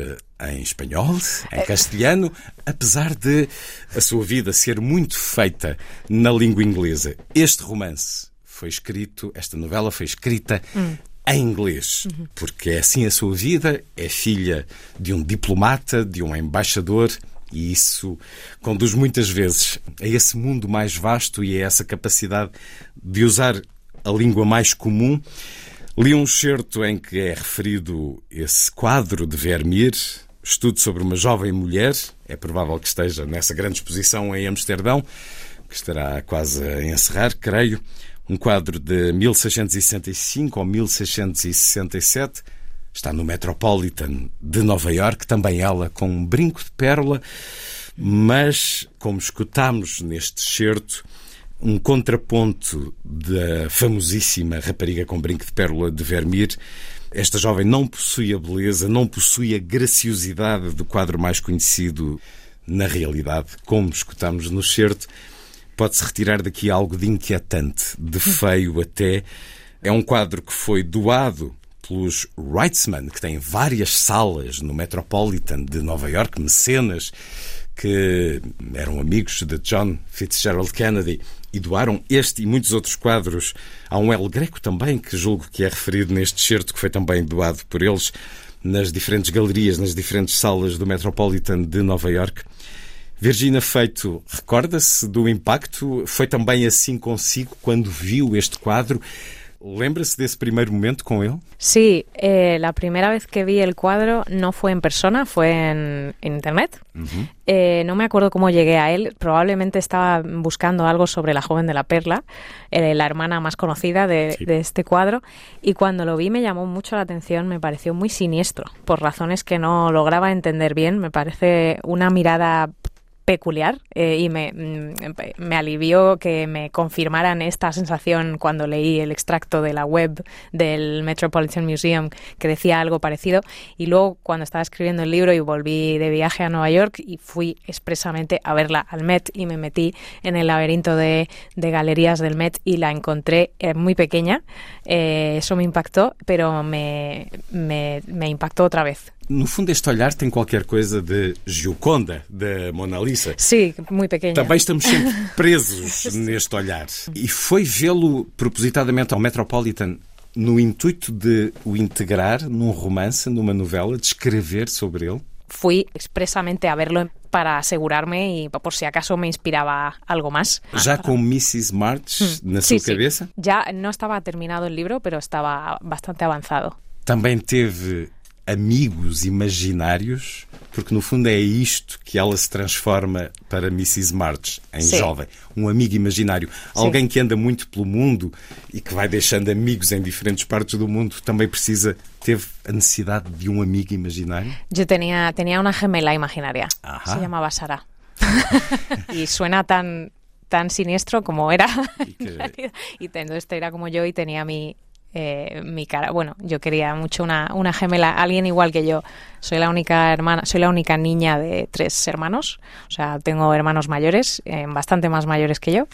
em espanhol, em castelhano, apesar de a sua vida ser muito feita na língua inglesa. Este romance foi escrito, esta novela foi escrita hum. em inglês, uhum. porque é assim a sua vida, é filha de um diplomata, de um embaixador, e isso conduz muitas vezes a esse mundo mais vasto e a essa capacidade de usar a língua mais comum. Li um excerto em que é referido esse quadro de Vermeer, estudo sobre uma jovem mulher, é provável que esteja nessa grande exposição em Amsterdão, que estará quase a encerrar, creio, um quadro de 1665 ou 1667, está no Metropolitan de Nova York, também ela com um brinco de pérola, mas, como escutamos neste excerto, um contraponto da famosíssima rapariga com brinco de pérola de Vermeer. Esta jovem não possui a beleza, não possui a graciosidade do quadro mais conhecido na realidade, como escutamos no certo. Pode-se retirar daqui algo de inquietante, de feio até. É um quadro que foi doado pelos Wrightsman, que têm várias salas no Metropolitan de Nova York, mecenas que eram amigos de John Fitzgerald Kennedy e doaram este e muitos outros quadros a um El Greco também, que julgo que é referido neste certo, que foi também doado por eles nas diferentes galerias, nas diferentes salas do Metropolitan de Nova York. Virginia Feito, recorda-se do impacto? Foi também assim consigo quando viu este quadro? ¿Lembra-se de ese primer momento con él? Sí, eh, la primera vez que vi el cuadro no fue en persona, fue en, en internet. eh, no me acuerdo cómo llegué a él, probablemente estaba buscando algo sobre la joven de la perla, eh, la hermana más conocida de, Sí. de este cuadro, y cuando lo vi me llamó mucho la atención, me pareció muy siniestro, por razones que no lograba entender bien, me parece una mirada peculiar eh, y me, mm, me alivió que me confirmaran esta sensación cuando leí el extracto de la web del Metropolitan Museum que decía algo parecido. Y luego cuando estaba escribiendo el libro y volví de viaje a Nueva York y fui expresamente a verla al Met y me metí en el laberinto de, de galerías del Met y la encontré eh, muy pequeña. Eh, eso me impactó pero me, me, me impactó otra vez No fundo, este olhar tem qualquer coisa de Gioconda, da Mona Lisa. sí, muy pequeña Também estamos sempre presos neste olhar. E foi vê-lo propositadamente ao Metropolitan no intuito de o integrar num romance, numa novela, de escrever sobre ele? fui expresamente a verlo para asegurarme y por si acaso me inspiraba algo más. Já com Mrs. March na Mm. Sí, sua sí. cabeça? Ya no estaba terminado el libro, pero estaba bastante avanzado. Também teve amigos imaginários, porque no fundo é isto que ela se transforma para Mrs. March, em Sim. jovem. Um amigo imaginário. Alguém que anda muito pelo mundo e que vai deixando amigos em diferentes partes do mundo também precisa, teve a necessidade de um amigo imaginário? Yo tenía, tenía una gemela imaginaria. Ajá. Se llamaba Sara. y suena tan, tan siniestro como era. Y te- entonces era como yo y tenía mi, eh, mi cara. Bueno, yo quería mucho una, una gemela, alguien igual que yo. Soy la única hermana, soy la única niña de tres hermanos. O sea, tengo hermanos mayores, eh, bastante más mayores que yo.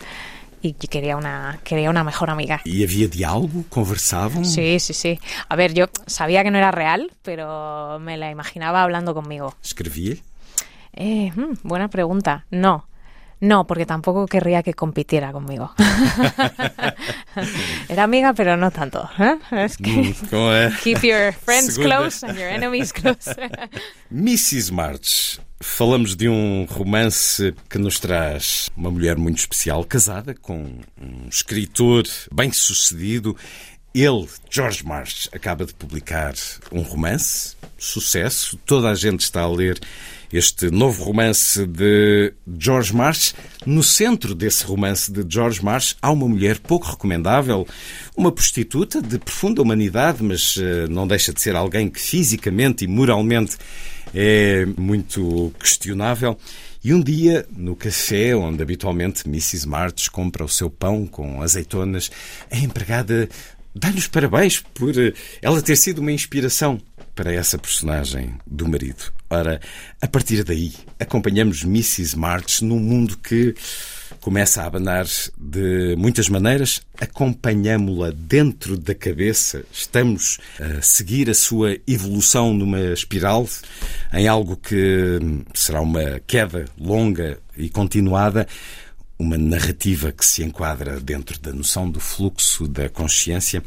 Y quería una, quería una mejor amiga. E havia diálogo? Conversavam? Sí, sí, sí. A ver, yo sabía que no era real, pero me la imaginaba hablando conmigo. Escrevia? Eh, hmm, buena pregunta. No. No, porque tampoco querría que compitiera conmigo. Era amiga, pero no tanto. ¿eh? Es que Hum, como é? keep your friends Segunda. close and your enemies close. Mrs. March. Falamos de um romance que nos traz uma mulher muito especial, casada com um escritor bem-sucedido. Ele, George March, acaba de publicar um romance, sucesso. Toda a gente está a ler este novo romance de George March. No centro desse romance de George March há uma mulher pouco recomendável, uma prostituta de profunda humanidade, mas eh, não deixa de ser alguém que fisicamente e moralmente é muito questionável. E um dia, no café onde habitualmente Mrs. March compra o seu pão com azeitonas, a empregada dá-lhe os parabéns por eh, ela ter sido uma inspiração para essa personagem do marido. Ora, a partir daí, acompanhamos Mrs. March num mundo que começa a abanar de muitas maneiras, acompanhamos-la dentro da cabeça, estamos a seguir a sua evolução numa espiral, em algo que será uma queda longa e continuada, uma narrativa que se enquadra dentro da noção do fluxo da consciência.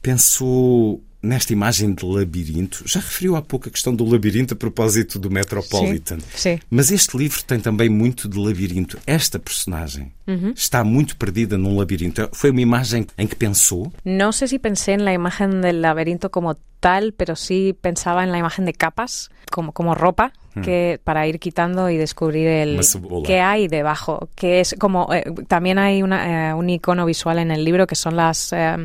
Pensou nesta imagem de labirinto. Já referiu há pouco a questão do labirinto a propósito do Metropolitan. Sim. Mas este livro tem também muito de labirinto. Esta personagem Uhum. está muito perdida num labirinto. Foi uma imagem em que pensou? No sé si pensé en la imagen del laberinto como tal, pero sí pensaba en la imagen de capas, como, como ropa, Hmm. Que para ir quitando y descubrir el qué hay debajo. Que es como eh, también hay una, eh, un icono visual en el libro que son las eh,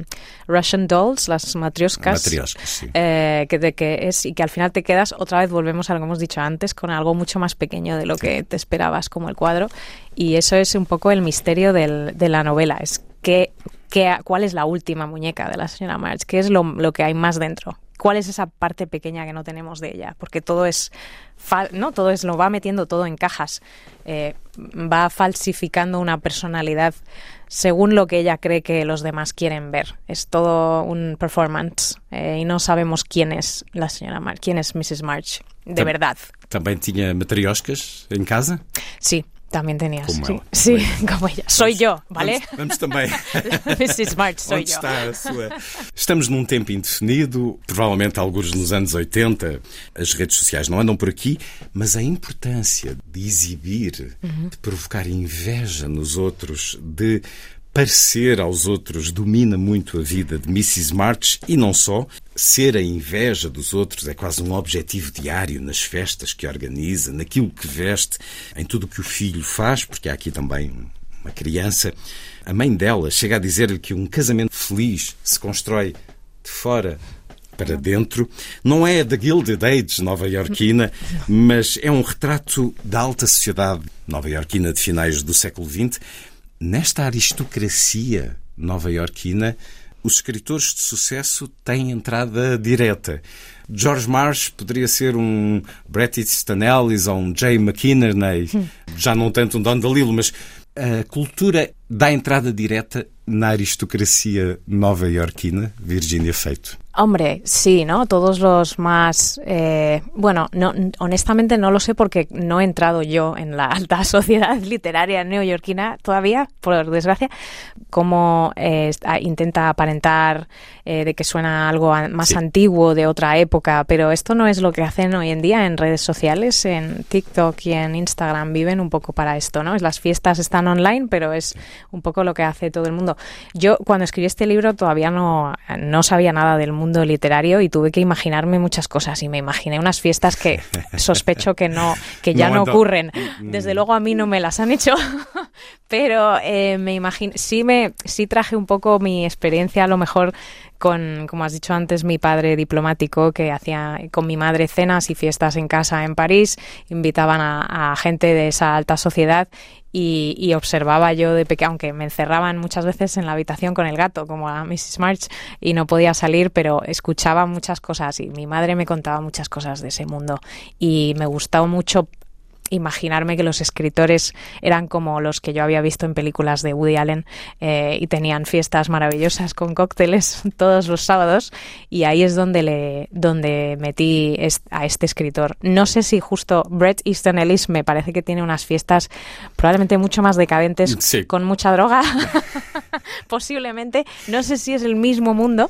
Russian dolls, las matrioscas. Matrioscas, sí. eh, que, de que es y que al final te quedas otra vez volvemos a lo que hemos dicho antes con algo mucho más pequeño de lo que te esperabas como el cuadro y eso es un poco el misterio del- de la novela es que, que- cuál es la última muñeca de la señora March qué es lo, lo que hay más dentro cuál es esa parte pequeña que no tenemos de ella porque todo es no todo es lo va metiendo todo en cajas eh, va falsificando una personalidad según lo que ella cree que los demás quieren ver. Es todo un performance eh, y no sabemos quién es la señora March, quién es Mrs. March, de Tam- verdad. Também tinha matrioscas em casa? Sí, también tenía. Como sí, ela. sí, Bem. como ella. Soy yo, ¿vale? Vamos, vamos também. Mrs. Smart, soy Onde yo. está a sua... Estamos num tempo indefinido, provavelmente alguns nos anos 80. As redes sociais não andam por aqui, mas a importância de exibir, Uhum. de provocar inveja nos outros, de parecer aos outros domina muito a vida de Mrs. March e não só. Ser a inveja dos outros é quase um objetivo diário nas festas que organiza, naquilo que veste, em tudo o que o filho faz, porque há aqui também uma criança. A mãe dela chega a dizer-lhe que um casamento feliz se constrói de fora para dentro. Não é da Gilded Age nova-iorquina, mas é um retrato da alta sociedade nova-iorquina de finais do século XX. Nesta aristocracia nova-iorquina, os escritores de sucesso têm entrada direta. George Marsh poderia ser um Bret Easton Ellis ou um Jay McInerney, já não tanto um Don DeLillo, mas a cultura dá entrada direta na aristocracia nova-iorquina, Virginia Feito. Hombre, sí, ¿no? Todos los más... eh, bueno, no, honestamente no lo sé porque no he entrado yo en la alta sociedad literaria neoyorquina todavía, por desgracia, como eh, está- intenta aparentar eh, de que suena algo más Sí. antiguo de otra época, pero esto no es lo que hacen hoy en día en redes sociales, en TikTok y en Instagram, viven un poco para esto, ¿no? Las fiestas están online, pero es un poco lo que hace todo el mundo. Yo cuando escribí este libro todavía no, no sabía nada del mundo literario y tuve que imaginarme muchas cosas y me imaginé unas fiestas que sospecho que no que ya No ocurren. Mm. Desde luego a mí no me las han hecho, pero eh, me imagino sí me sí traje un poco mi experiencia a lo mejor con, como has dicho antes, mi padre diplomático que hacía con mi madre cenas y fiestas en casa en París, invitaban a, a gente de esa alta sociedad y, y observaba yo de pequeña, aunque me encerraban muchas veces en la habitación con el gato, como a Mrs. March, y no podía salir, pero escuchaba muchas cosas y mi madre me contaba muchas cosas de ese mundo y me gustaba mucho imaginarme que los escritores eran como los que yo había visto en películas de Woody Allen eh, y tenían fiestas maravillosas con cócteles todos los sábados y ahí es donde le donde metí est- a este escritor. No sé si justo Bret Easton Ellis me parece que tiene unas fiestas probablemente mucho más decadentes Sí. con mucha droga posiblemente no sé si es el mismo mundo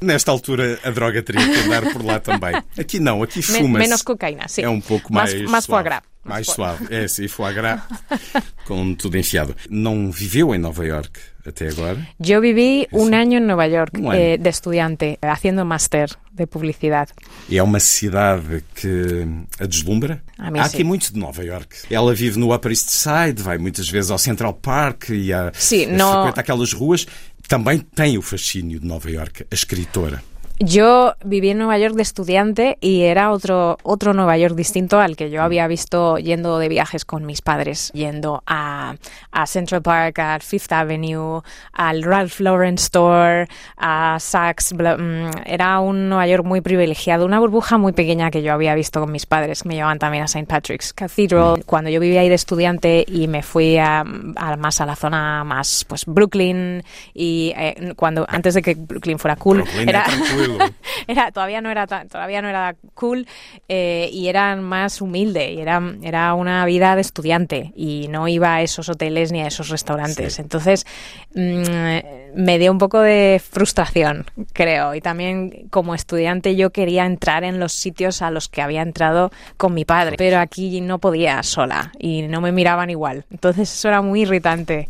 Nesta altura, a droga teria que andar por lá também. Aqui não, aqui fuma-se. menos cocaína, sí. É um pouco Más- mais. foie gras. Mais suave. É, sim, foie gras. com tudo enfiado. Não viveu em Nova York até agora? Yo viví un año en Nueva York año. eh, de estudiante, haciendo máster de publicidad. É uma cidade que a deslumbra? A Há sim. aqui muito de Nova York. Ela vive no Upper East Side, vai muitas vezes ao Central Park e a, Sim, a no- frequenta aquelas ruas. Também tem o fascínio de Nova York, a escritora. Yo viví en Nueva York de estudiante y era otro, otro Nueva York distinto al que yo había visto yendo de viajes con mis padres, yendo a, a Central Park, al Fifth Avenue, al Ralph Lauren Store, a Saks. bla- mm, Era un Nueva York muy privilegiado, una burbuja muy pequeña que yo había visto con mis padres. Me llevaban también a St. Patrick's Cathedral. Cuando yo vivía ahí de estudiante y me fui a, a más a la zona más, pues Brooklyn y eh, cuando antes de que Brooklyn fuera cool, Brooklyn era era todavía no era tan- todavía no era cool eh, y era más humilde y era era una vida de estudiante y no iba a esos hoteles ni a esos restaurantes Sí. entonces mm, me dio un poco de frustración creo y también como estudiante yo quería entrar en los sitios a los que había entrado con mi padre pero aquí no podía sola y no me miraban igual entonces eso era muy irritante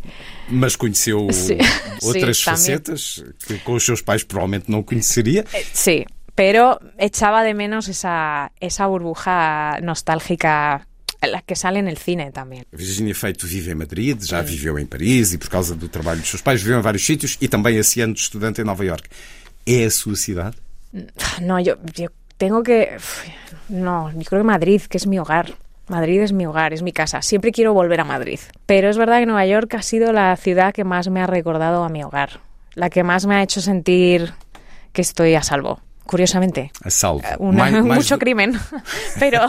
Mas conheceu Sim. outras também. facetas que com os seus pais provavelmente não conheceria. Eh, Sí, pero echaba de menos esa, esa burbuja nostálgica la que sale en el cine también. Virginia Feito vive em Madrid, já viveu em Paris e por causa do trabalho dos seus pais viveu em vários sítios e também esse ano de estudante em Nova York. É a sua cidade? No, yo, yo tengo que... No, yo creo que Madrid, que es mi hogar. Madrid es mi hogar, es mi casa. Siempre quiero volver a Madrid. Pero es verdad que Nueva York ha sido la ciudad que más me ha recordado a mi hogar. La que más me ha hecho sentir que estoy a salvo. Curiosamente. A salvo. Una- Mais- mais mucho do- crimen. Pero...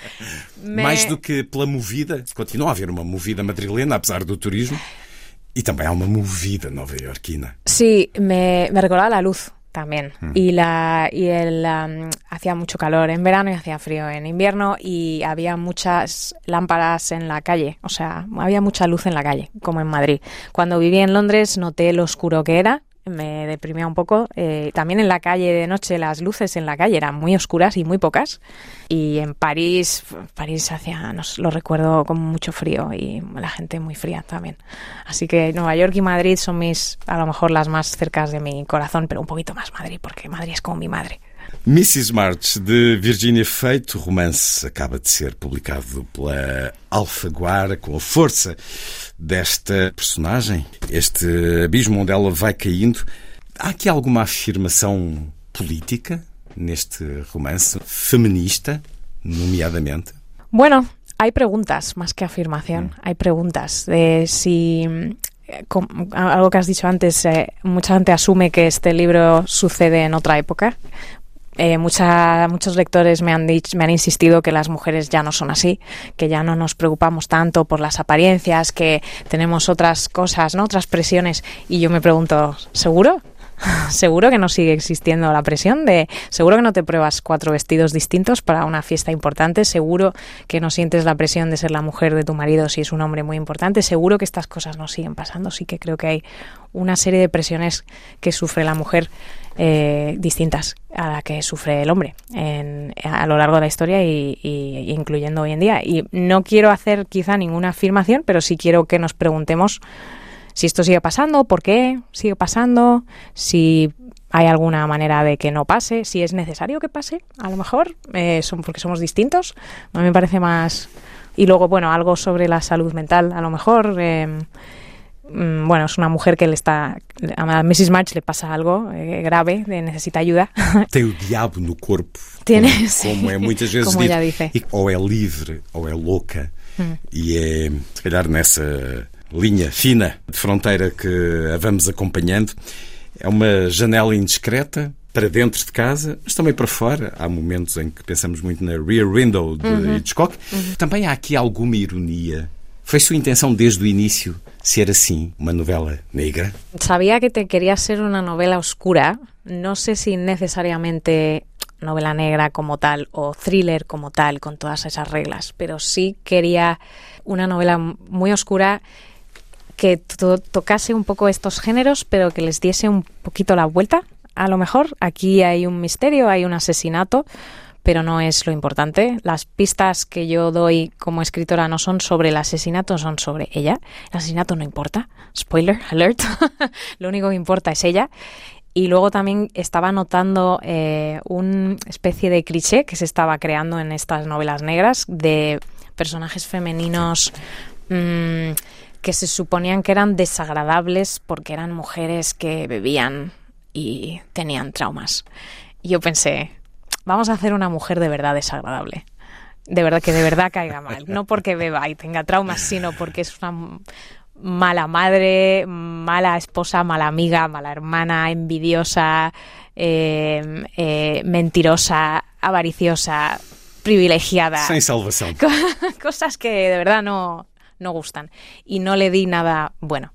me- Mais do que pela movida, continua a haver uma movida madrilena, apesar do turismo, e também há uma movida nova-iorquina. Sí, me, me recordaba la luz. también. Mm. Y la y el um, hacía mucho calor en verano y hacía frío en invierno y había muchas lámparas en la calle, o sea, había mucha luz en la calle, como en Madrid. Cuando viví en Londres noté lo oscuro que era, me deprimía un poco. Eh, también en la calle de noche las luces en la calle eran muy oscuras y muy pocas. Y en París, París hacía, no sé, lo recuerdo con mucho frío y la gente muy fría también. Así que Nueva York y Madrid son mis, a lo mejor las más cercas de mi corazón, pero un poquito más Madrid, porque Madrid es como mi madre. Mrs. March, de Virginia Feito, romance acaba de ser publicado pela Alfaguara com a força desta personagem, este abismo onde ela vai caindo. Há aqui alguma afirmação política neste romance, feminista, nomeadamente? Bueno, hay preguntas más que afirmación. Hay preguntas de si eh, com- algo que has dicho antes, eh, mucha gente asume que este libro sucede en otra época. Eh, mucha- muchos lectores me han, dich- me han insistido que las mujeres ya no son así, que ya no nos preocupamos tanto por las apariencias, que tenemos otras cosas, ¿no? otras presiones. Y yo me pregunto, ¿seguro? ¿Seguro que no sigue existiendo la presión de seguro que no te pruebas cuatro vestidos distintos para una fiesta importante? ¿Seguro que no sientes la presión de ser la mujer de tu marido si es un hombre muy importante? ¿Seguro que estas cosas no siguen pasando? Sí que creo que hay una serie de presiones que sufre la mujer eh, distintas a la que sufre el hombre en- a lo largo de la historia y, y- incluyendo hoy en día. Y no quiero hacer quizá ninguna afirmación, pero sí quiero que nos preguntemos si esto sigue pasando, por qué sigue pasando, si hay alguna manera de que no pase, si es necesario que pase, a lo mejor, eh, son porque somos distintos. A mí me parece más. Y luego, bueno, algo sobre la salud mental, a lo mejor. eh, mm, bueno, es una mujer que le está. A Mrs. March le pasa algo eh, grave, de- necesita ayuda. Tem o diabo no corpo. Tiene, como, sí. como é muitas vezes Como dito. ella dice. E ou é livre ou é louca. Hum. E é, se calhar, nessa linha fina de fronteira que a vamos acompanhando. É uma janela indiscreta para dentro de casa, mas também para fora. Há momentos em que pensamos muito na Rear Window de Uhum. Hitchcock. Uhum. Também há aqui alguma ironia. Foi sua intenção desde o início ser assim, uma novela negra? Sabía que te quería ser una novela oscura, no sé si necesariamente novela negra como tal o thriller como tal, con todas esas reglas, pero sí quería una novela muy oscura que to- tocase un poco estos géneros, pero que les diese un poquito la vuelta. A lo mejor aquí hay un misterio, hay un asesinato, pero no es lo importante. Las pistas que yo doy como escritora no son sobre el asesinato, son sobre ella. El asesinato no importa. Spoiler alert. lo único que importa es ella. Y luego también estaba notando eh, una especie de cliché que se estaba creando en estas novelas negras de personajes femeninos mm, que se suponían que eran desagradables porque eran mujeres que bebían y tenían traumas. Y yo pensé, vamos a hacer una mujer de verdad desagradable. De verdad, que de verdad caiga mal. No porque beba y tenga traumas, sino porque es una mala madre, mala esposa, mala amiga, mala hermana, envidiosa, eh, eh, mentirosa, avariciosa, privilegiada. Cosas que de verdad no, no gustan. Y no le di nada bueno.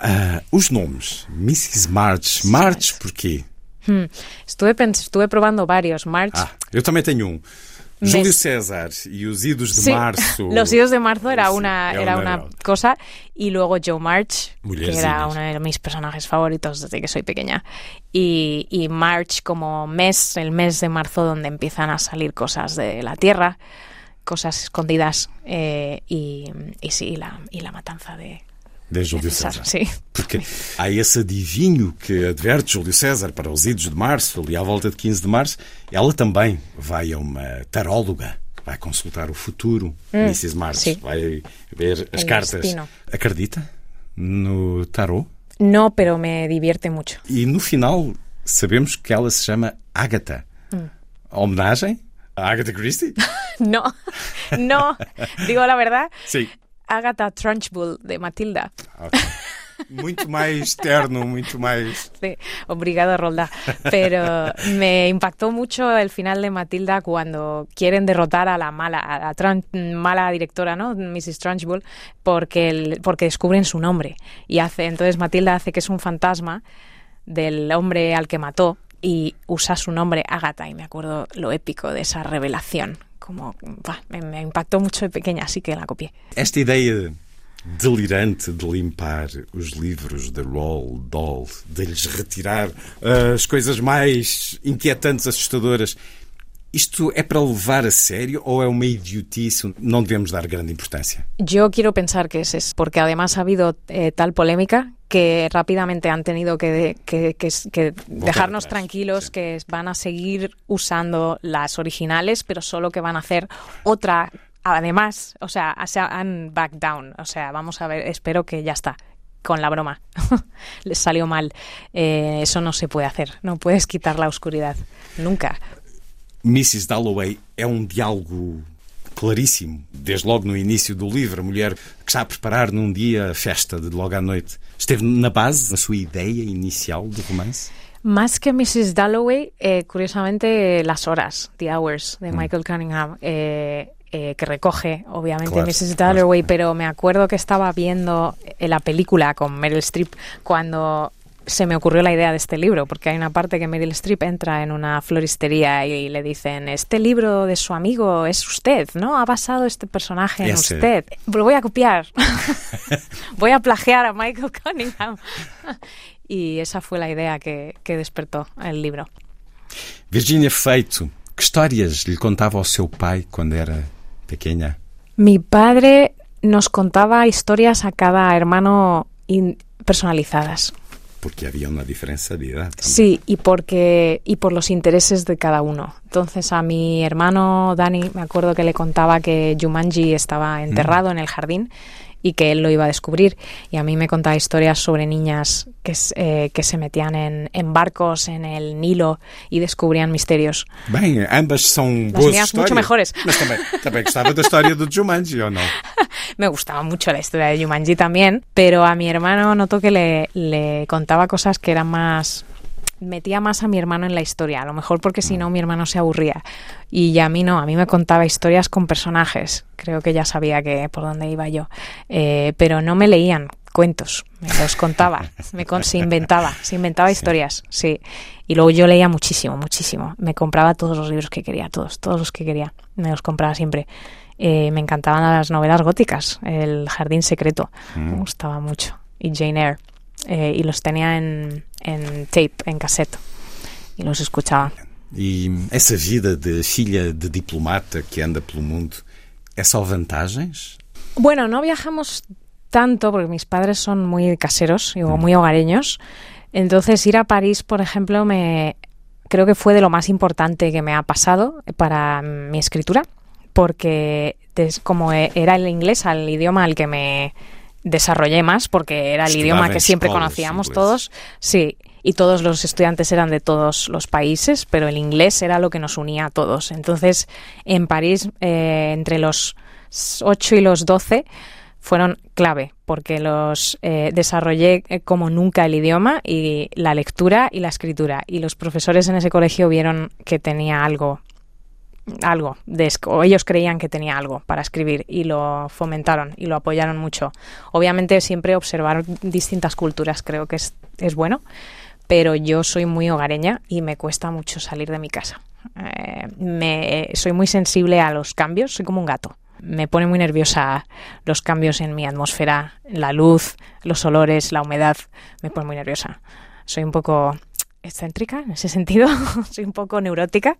Ah, os nomes. Mrs. March. March porquê? Hmm. Estuve, estuve probando varios. March. Ah, eu também tenho um. Júlio César e os idos de Sí, março. Los idos de marzo era Sí, una, era era una- una cosa. Y luego Joe March, que era uno de mis personajes favoritos desde que soy pequeña. Y, y March como mes, el mes de marzo donde empiezan a salir cosas de la tierra, cosas escondidas. eh, y, y sí, y la, y la matanza de, De Júlio César, sim. Porque há esse adivinho que adverte Júlio César para os idos de março, ali à volta de 15 de março. Ela também vai a uma taróloga, vai consultar o futuro. Hum, Mrs. Sim. vai ver as El cartas. destino. Acredita no tarô? No, pero me divierte mucho. E no final sabemos que ela se chama Agatha. Mm. Homenagem Agatha Christie? No, no, digo la verdad. Sim. Agatha Trunchbull de Matilda. Ok. Muito mais terno, muito mais. Sí, obrigado, Rolda. Pero me impactó mucho el final de Matilda cuando quieren derrotar a la mala, a la Trun- mala directora, ¿no? Mrs. Trunchbull, porque, el- porque descubren su nombre. Y hace, entonces Matilda hace que es un fantasma del hombre al que mató y usa su nombre Agatha y me acuerdo lo épico de esa revelación. Como bah, me, me impactó mucho de pequeña, así que la copié. Esta ideia delirante de limpar os livros da Roald Dahl, de lhes retirar uh, as coisas mais inquietantes, assustadoras, isto é para levar a sério ou é uma idiotice? Não devemos dar grande importância. Yo quiero pensar que es eso, porque además ha habido eh, tal polémica que rápidamente han tenido que, que, que, que dejarnos atrás, tranquilos, sí. que van a seguir usando las originales, pero solo que van a hacer otra. Además, o sea, se han back down. O sea, vamos a ver, espero que ya está. Con la broma. Les salió mal. Eh, eso no se puede hacer. No puedes quitar la oscuridad. Nunca. Mrs. Dalloway é um diálogo claríssimo, desde logo no início do livro. A mulher que está a preparar num dia a festa de logo à noite. Esteve na base, na sua ideia inicial do romance? Más que Mrs. Dalloway, eh, curiosamente, las horas, The Hours, de Mm. Michael Cunningham, eh, eh, que recoge, obviamente, Claro, Mrs. claro. Dalloway, pero me acuerdo que estaba viendo la película con Meryl Streep cuando se me ocurrió la idea de este libro, porque hay una parte que Meryl Streep entra en una floristería y le dicen, este libro de su amigo es usted, ¿no? Ha basado este personaje en Ese. usted. Lo voy a copiar. voy a plagiar a Michael Cunningham. y esa fue la idea que, que despertó el libro. Virginia Feito, que histórias lhe contava ao seu pai quando era pequena? Mi padre nos contaba historias a cada hermano personalizadas. Porque havia uma diferença de também. Sí, y porque y por los intereses de cada uno. Entonces a mi hermano Dani me acuerdo que le contaba que Jumanji estaba enterrado en el jardín y que él lo iba a descubrir. Y a mí me contaba historias sobre niñas que, eh, que se metían en, en barcos en el Nilo y descubrían misterios. Bem, ambas são Las mías mucho mejores. Mas também, também gostava da história do Jumanji, ou não? Me gustaba mucho la historia de Jumanji también, pero a mi hermano noto que le, le contaba cosas que eran más... Metía más a mi hermano en la historia, a lo mejor porque si no mi hermano se aburría. Y a mí no, a mí me contaba historias con personajes. Creo que ya sabía que por dónde iba yo. Eh, pero no me leían cuentos, me los contaba, me con- se inventaba, se inventaba historias, sí. Y luego yo leía muchísimo, muchísimo. Me compraba todos los libros que quería, todos, todos los que quería. Me los compraba siempre. Eh, me encantaban las novelas góticas, El Jardín Secreto, me Mm. gustaba mucho. Y Jane Eyre. Eh, y los tenía en, en tape, en cassette. Y los escuchaba. E essa vida de filha de diplomata que anda pelo mundo é só vantagens? Bueno, no viajamos tanto porque mis padres son muy caseros y muy hogareños. Entonces ir a París, por ejemplo, me creo que fue de lo más importante que me ha pasado para mi escritura, porque como e- era el inglés, al idioma al que me desarrollé más, porque era el idioma que siempre conocíamos inglesas. todos, sí. Y todos los estudiantes eran de todos los países, pero el inglés era lo que nos unía a todos. Entonces, en París, eh, entre los 8 y los 12, fueron clave porque los eh, desarrollé eh, como nunca el idioma y la lectura y la escritura y los profesores en ese colegio vieron que tenía algo algo o ellos creían que tenía algo para escribir y lo fomentaron y lo apoyaron mucho obviamente siempre observar distintas culturas creo que es, es bueno pero yo soy muy hogareña y me cuesta mucho salir de mi casa Eh, me, soy muy sensible a los cambios soy como un gato me pone muy nerviosa los cambios en mi atmósfera, la luz, los olores, la humedad. Me pone muy nerviosa. Soy un poco excéntrica en ese sentido, soy un poco neurótica,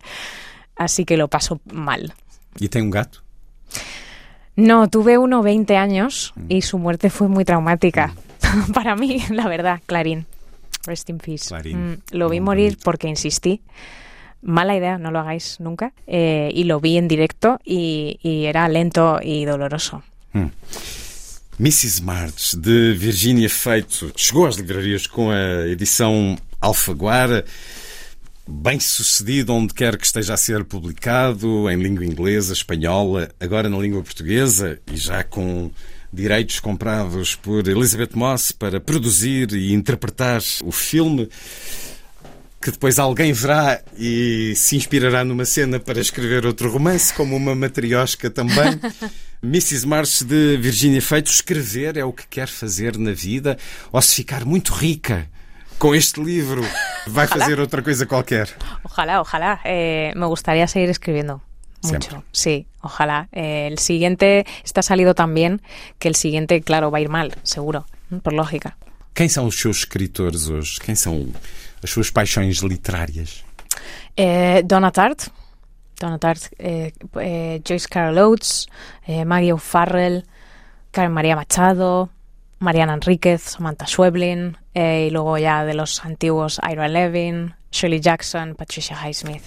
así que lo paso mal. E tem um gato? No, tuve uno 20 años y su muerte fue muy traumática para mí, la verdad, Clarín. Rest in peace. Mm, lo vi morir porque insistí. Mala idea, no lo hagáis nunca. Eh, y lo vi en directo y, y era lento y doloroso. Hum. Mrs. March, de Virginia Feito, chegou às livrarias com a edição Alfaguara, bem sucedido onde quer que esteja a ser publicado, em língua inglesa, espanhola, agora na língua portuguesa e já com direitos comprados por Elizabeth Moss para produzir e interpretar o filme que depois alguém verá e se inspirará numa cena para escrever outro romance, como uma matriosca também. Mrs. March de Virginia Feito, escrever é o que quer fazer na vida, ou se ficar muito rica, com este livro vai Ojalá. fazer outra coisa qualquer. Ojalá, ojalá. Eh, me gustaría seguir escribiendo. Mucho, Siempre. sí, ojalá. Eh, el siguiente está salido tan bien que el siguiente, claro, va a ir mal, seguro, por lógica. Quem são os seus escritores hoje? Quem são as suas paixões literárias? Eh, Donna Tartt, Donna Tartt, eh, eh, Joyce Carol Oates, eh, Maggie O'Farrell, Karen María Machado, Mariana Enríquez, Samantha Schweblin, eh, y luego ya de los antiguos Ira Levin, Shirley Jackson, Patricia Highsmith.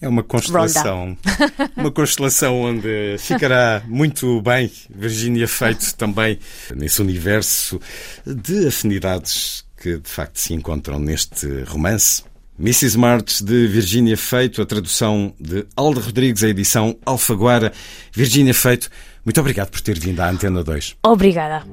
É uma constelação. uma constelação onde ficará muito bem Virginia Feito também nesse universo de afinidades que de facto se encontram neste romance. Mrs. March de Virginia Feito, a tradução de Aldo Rodrigues, a edição Alfaguara. Virginia Feito, muito obrigado por ter vindo à Antena 2. Obrigada.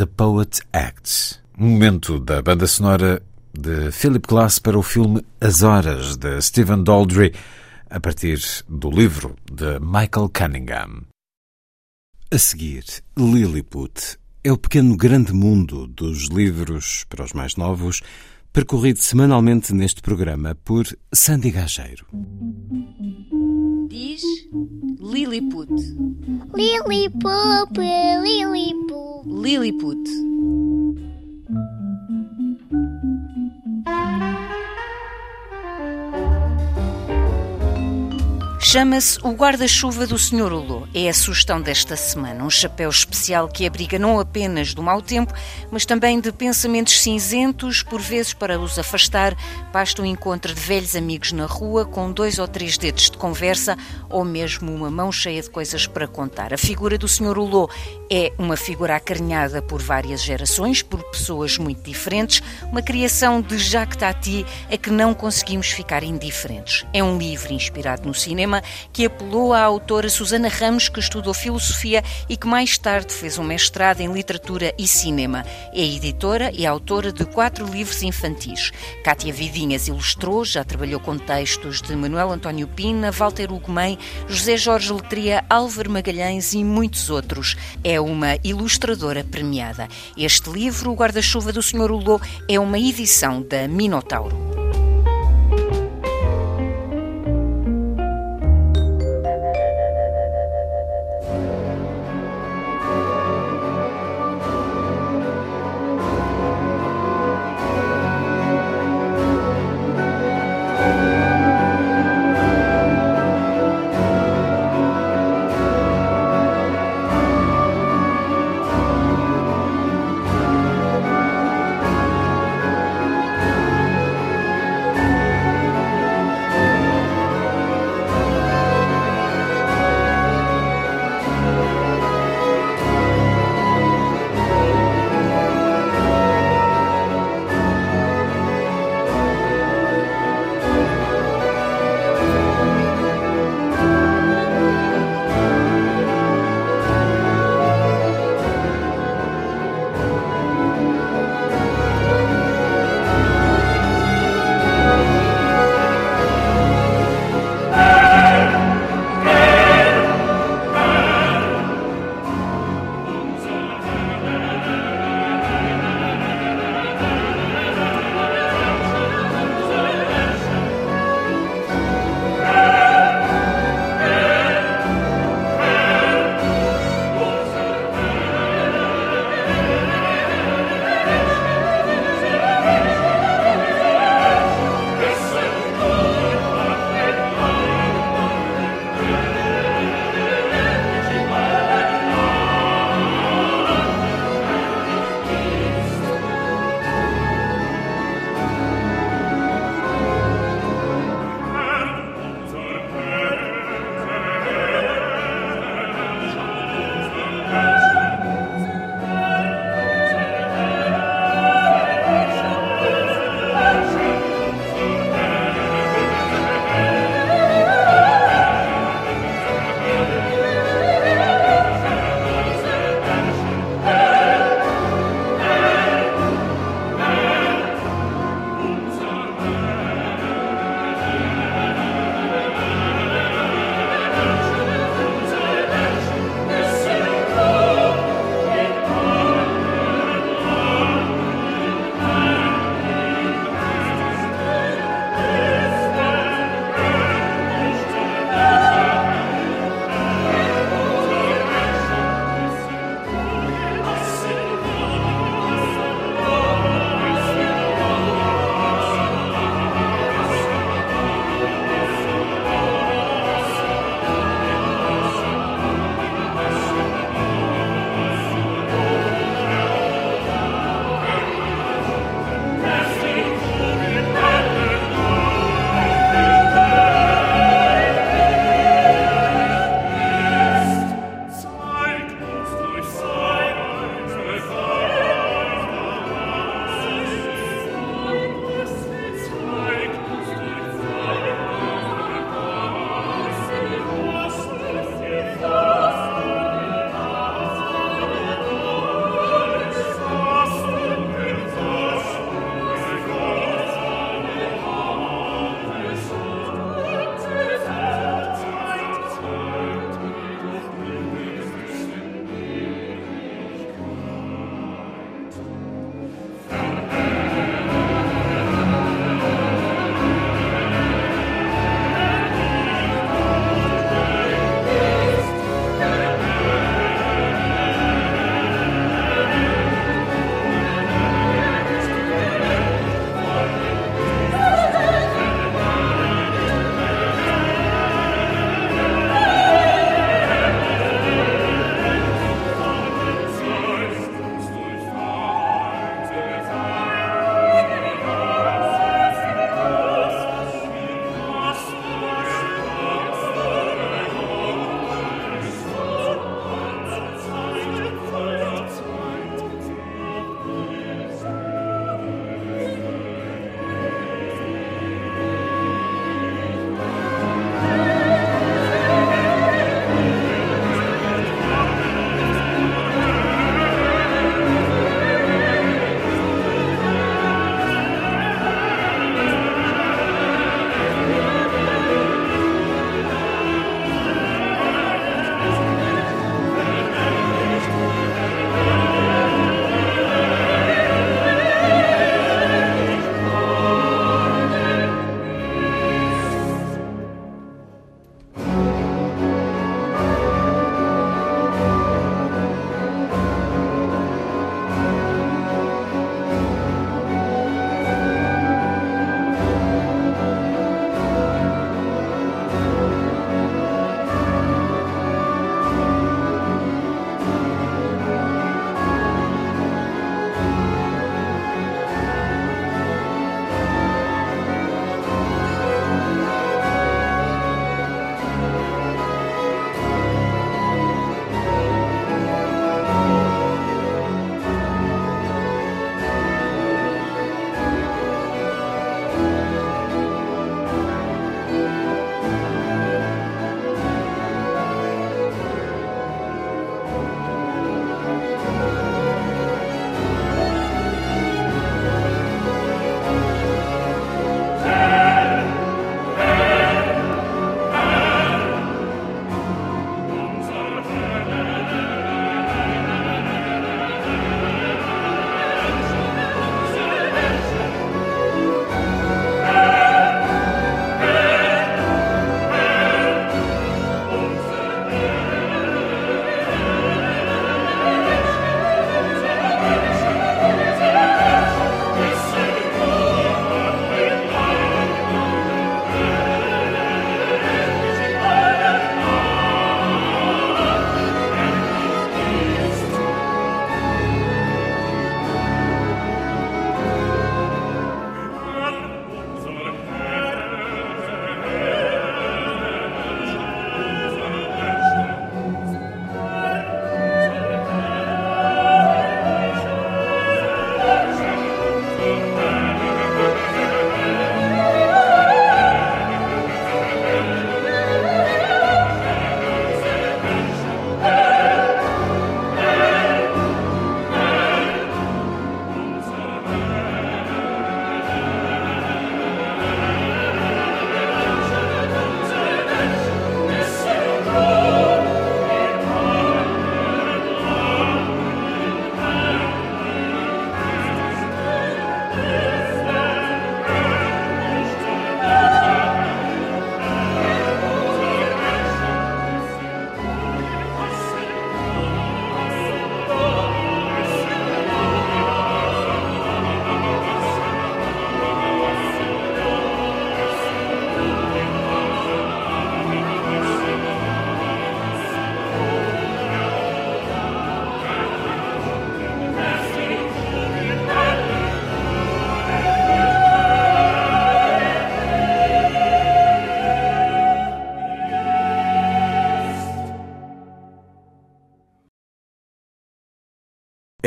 The Poet Acts, um momento da banda sonora de Philip Glass para o filme As Horas, de Stephen Daldry, a partir do livro de Michael Cunningham. A seguir, Lilliput é o pequeno grande mundo dos livros para os mais novos, percorrido semanalmente neste programa por Sandy Gageiro. Diz Lilliput. Lilliput, Lilliput. Lilliput. Chama-se o guarda-chuva do Sr. Ulô. É a sugestão desta semana. Um chapéu especial que abriga não apenas do mau tempo, mas também de pensamentos cinzentos, por vezes para os afastar, basta um encontro de velhos amigos na rua com dois ou três dedos de conversa ou mesmo uma mão cheia de coisas para contar. A figura do Sr. Ulô é uma figura acarinhada por várias gerações, por pessoas muito diferentes, uma criação de Jacques Tati a que não conseguimos ficar indiferentes. É um livro inspirado no cinema que apelou à autora Susana Ramos, que estudou filosofia e que mais tarde fez um mestrado em literatura e cinema. É editora e autora de quatro livros infantis. Cátia Vidinhas ilustrou, já trabalhou com textos de Manuel António Pina, Walter Ugumem, José Jorge Letria, Álvaro Magalhães e muitos outros. É uma ilustradora premiada. Este livro, O Guarda-Chuva do Sr. Ulô, é uma edição da Minotauro.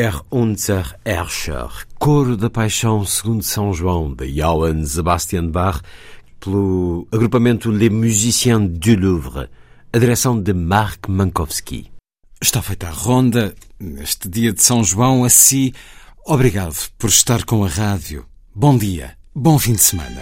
Er unser Herrscher, Coro da Paixão segundo São João, de Johann Sebastian Bach, pelo agrupamento Les Musiciens du Louvre, a direção de Marc Mankowski. Está feita a ronda, neste dia de São João, assim, obrigado por estar com a rádio. Bom dia, bom fim de semana.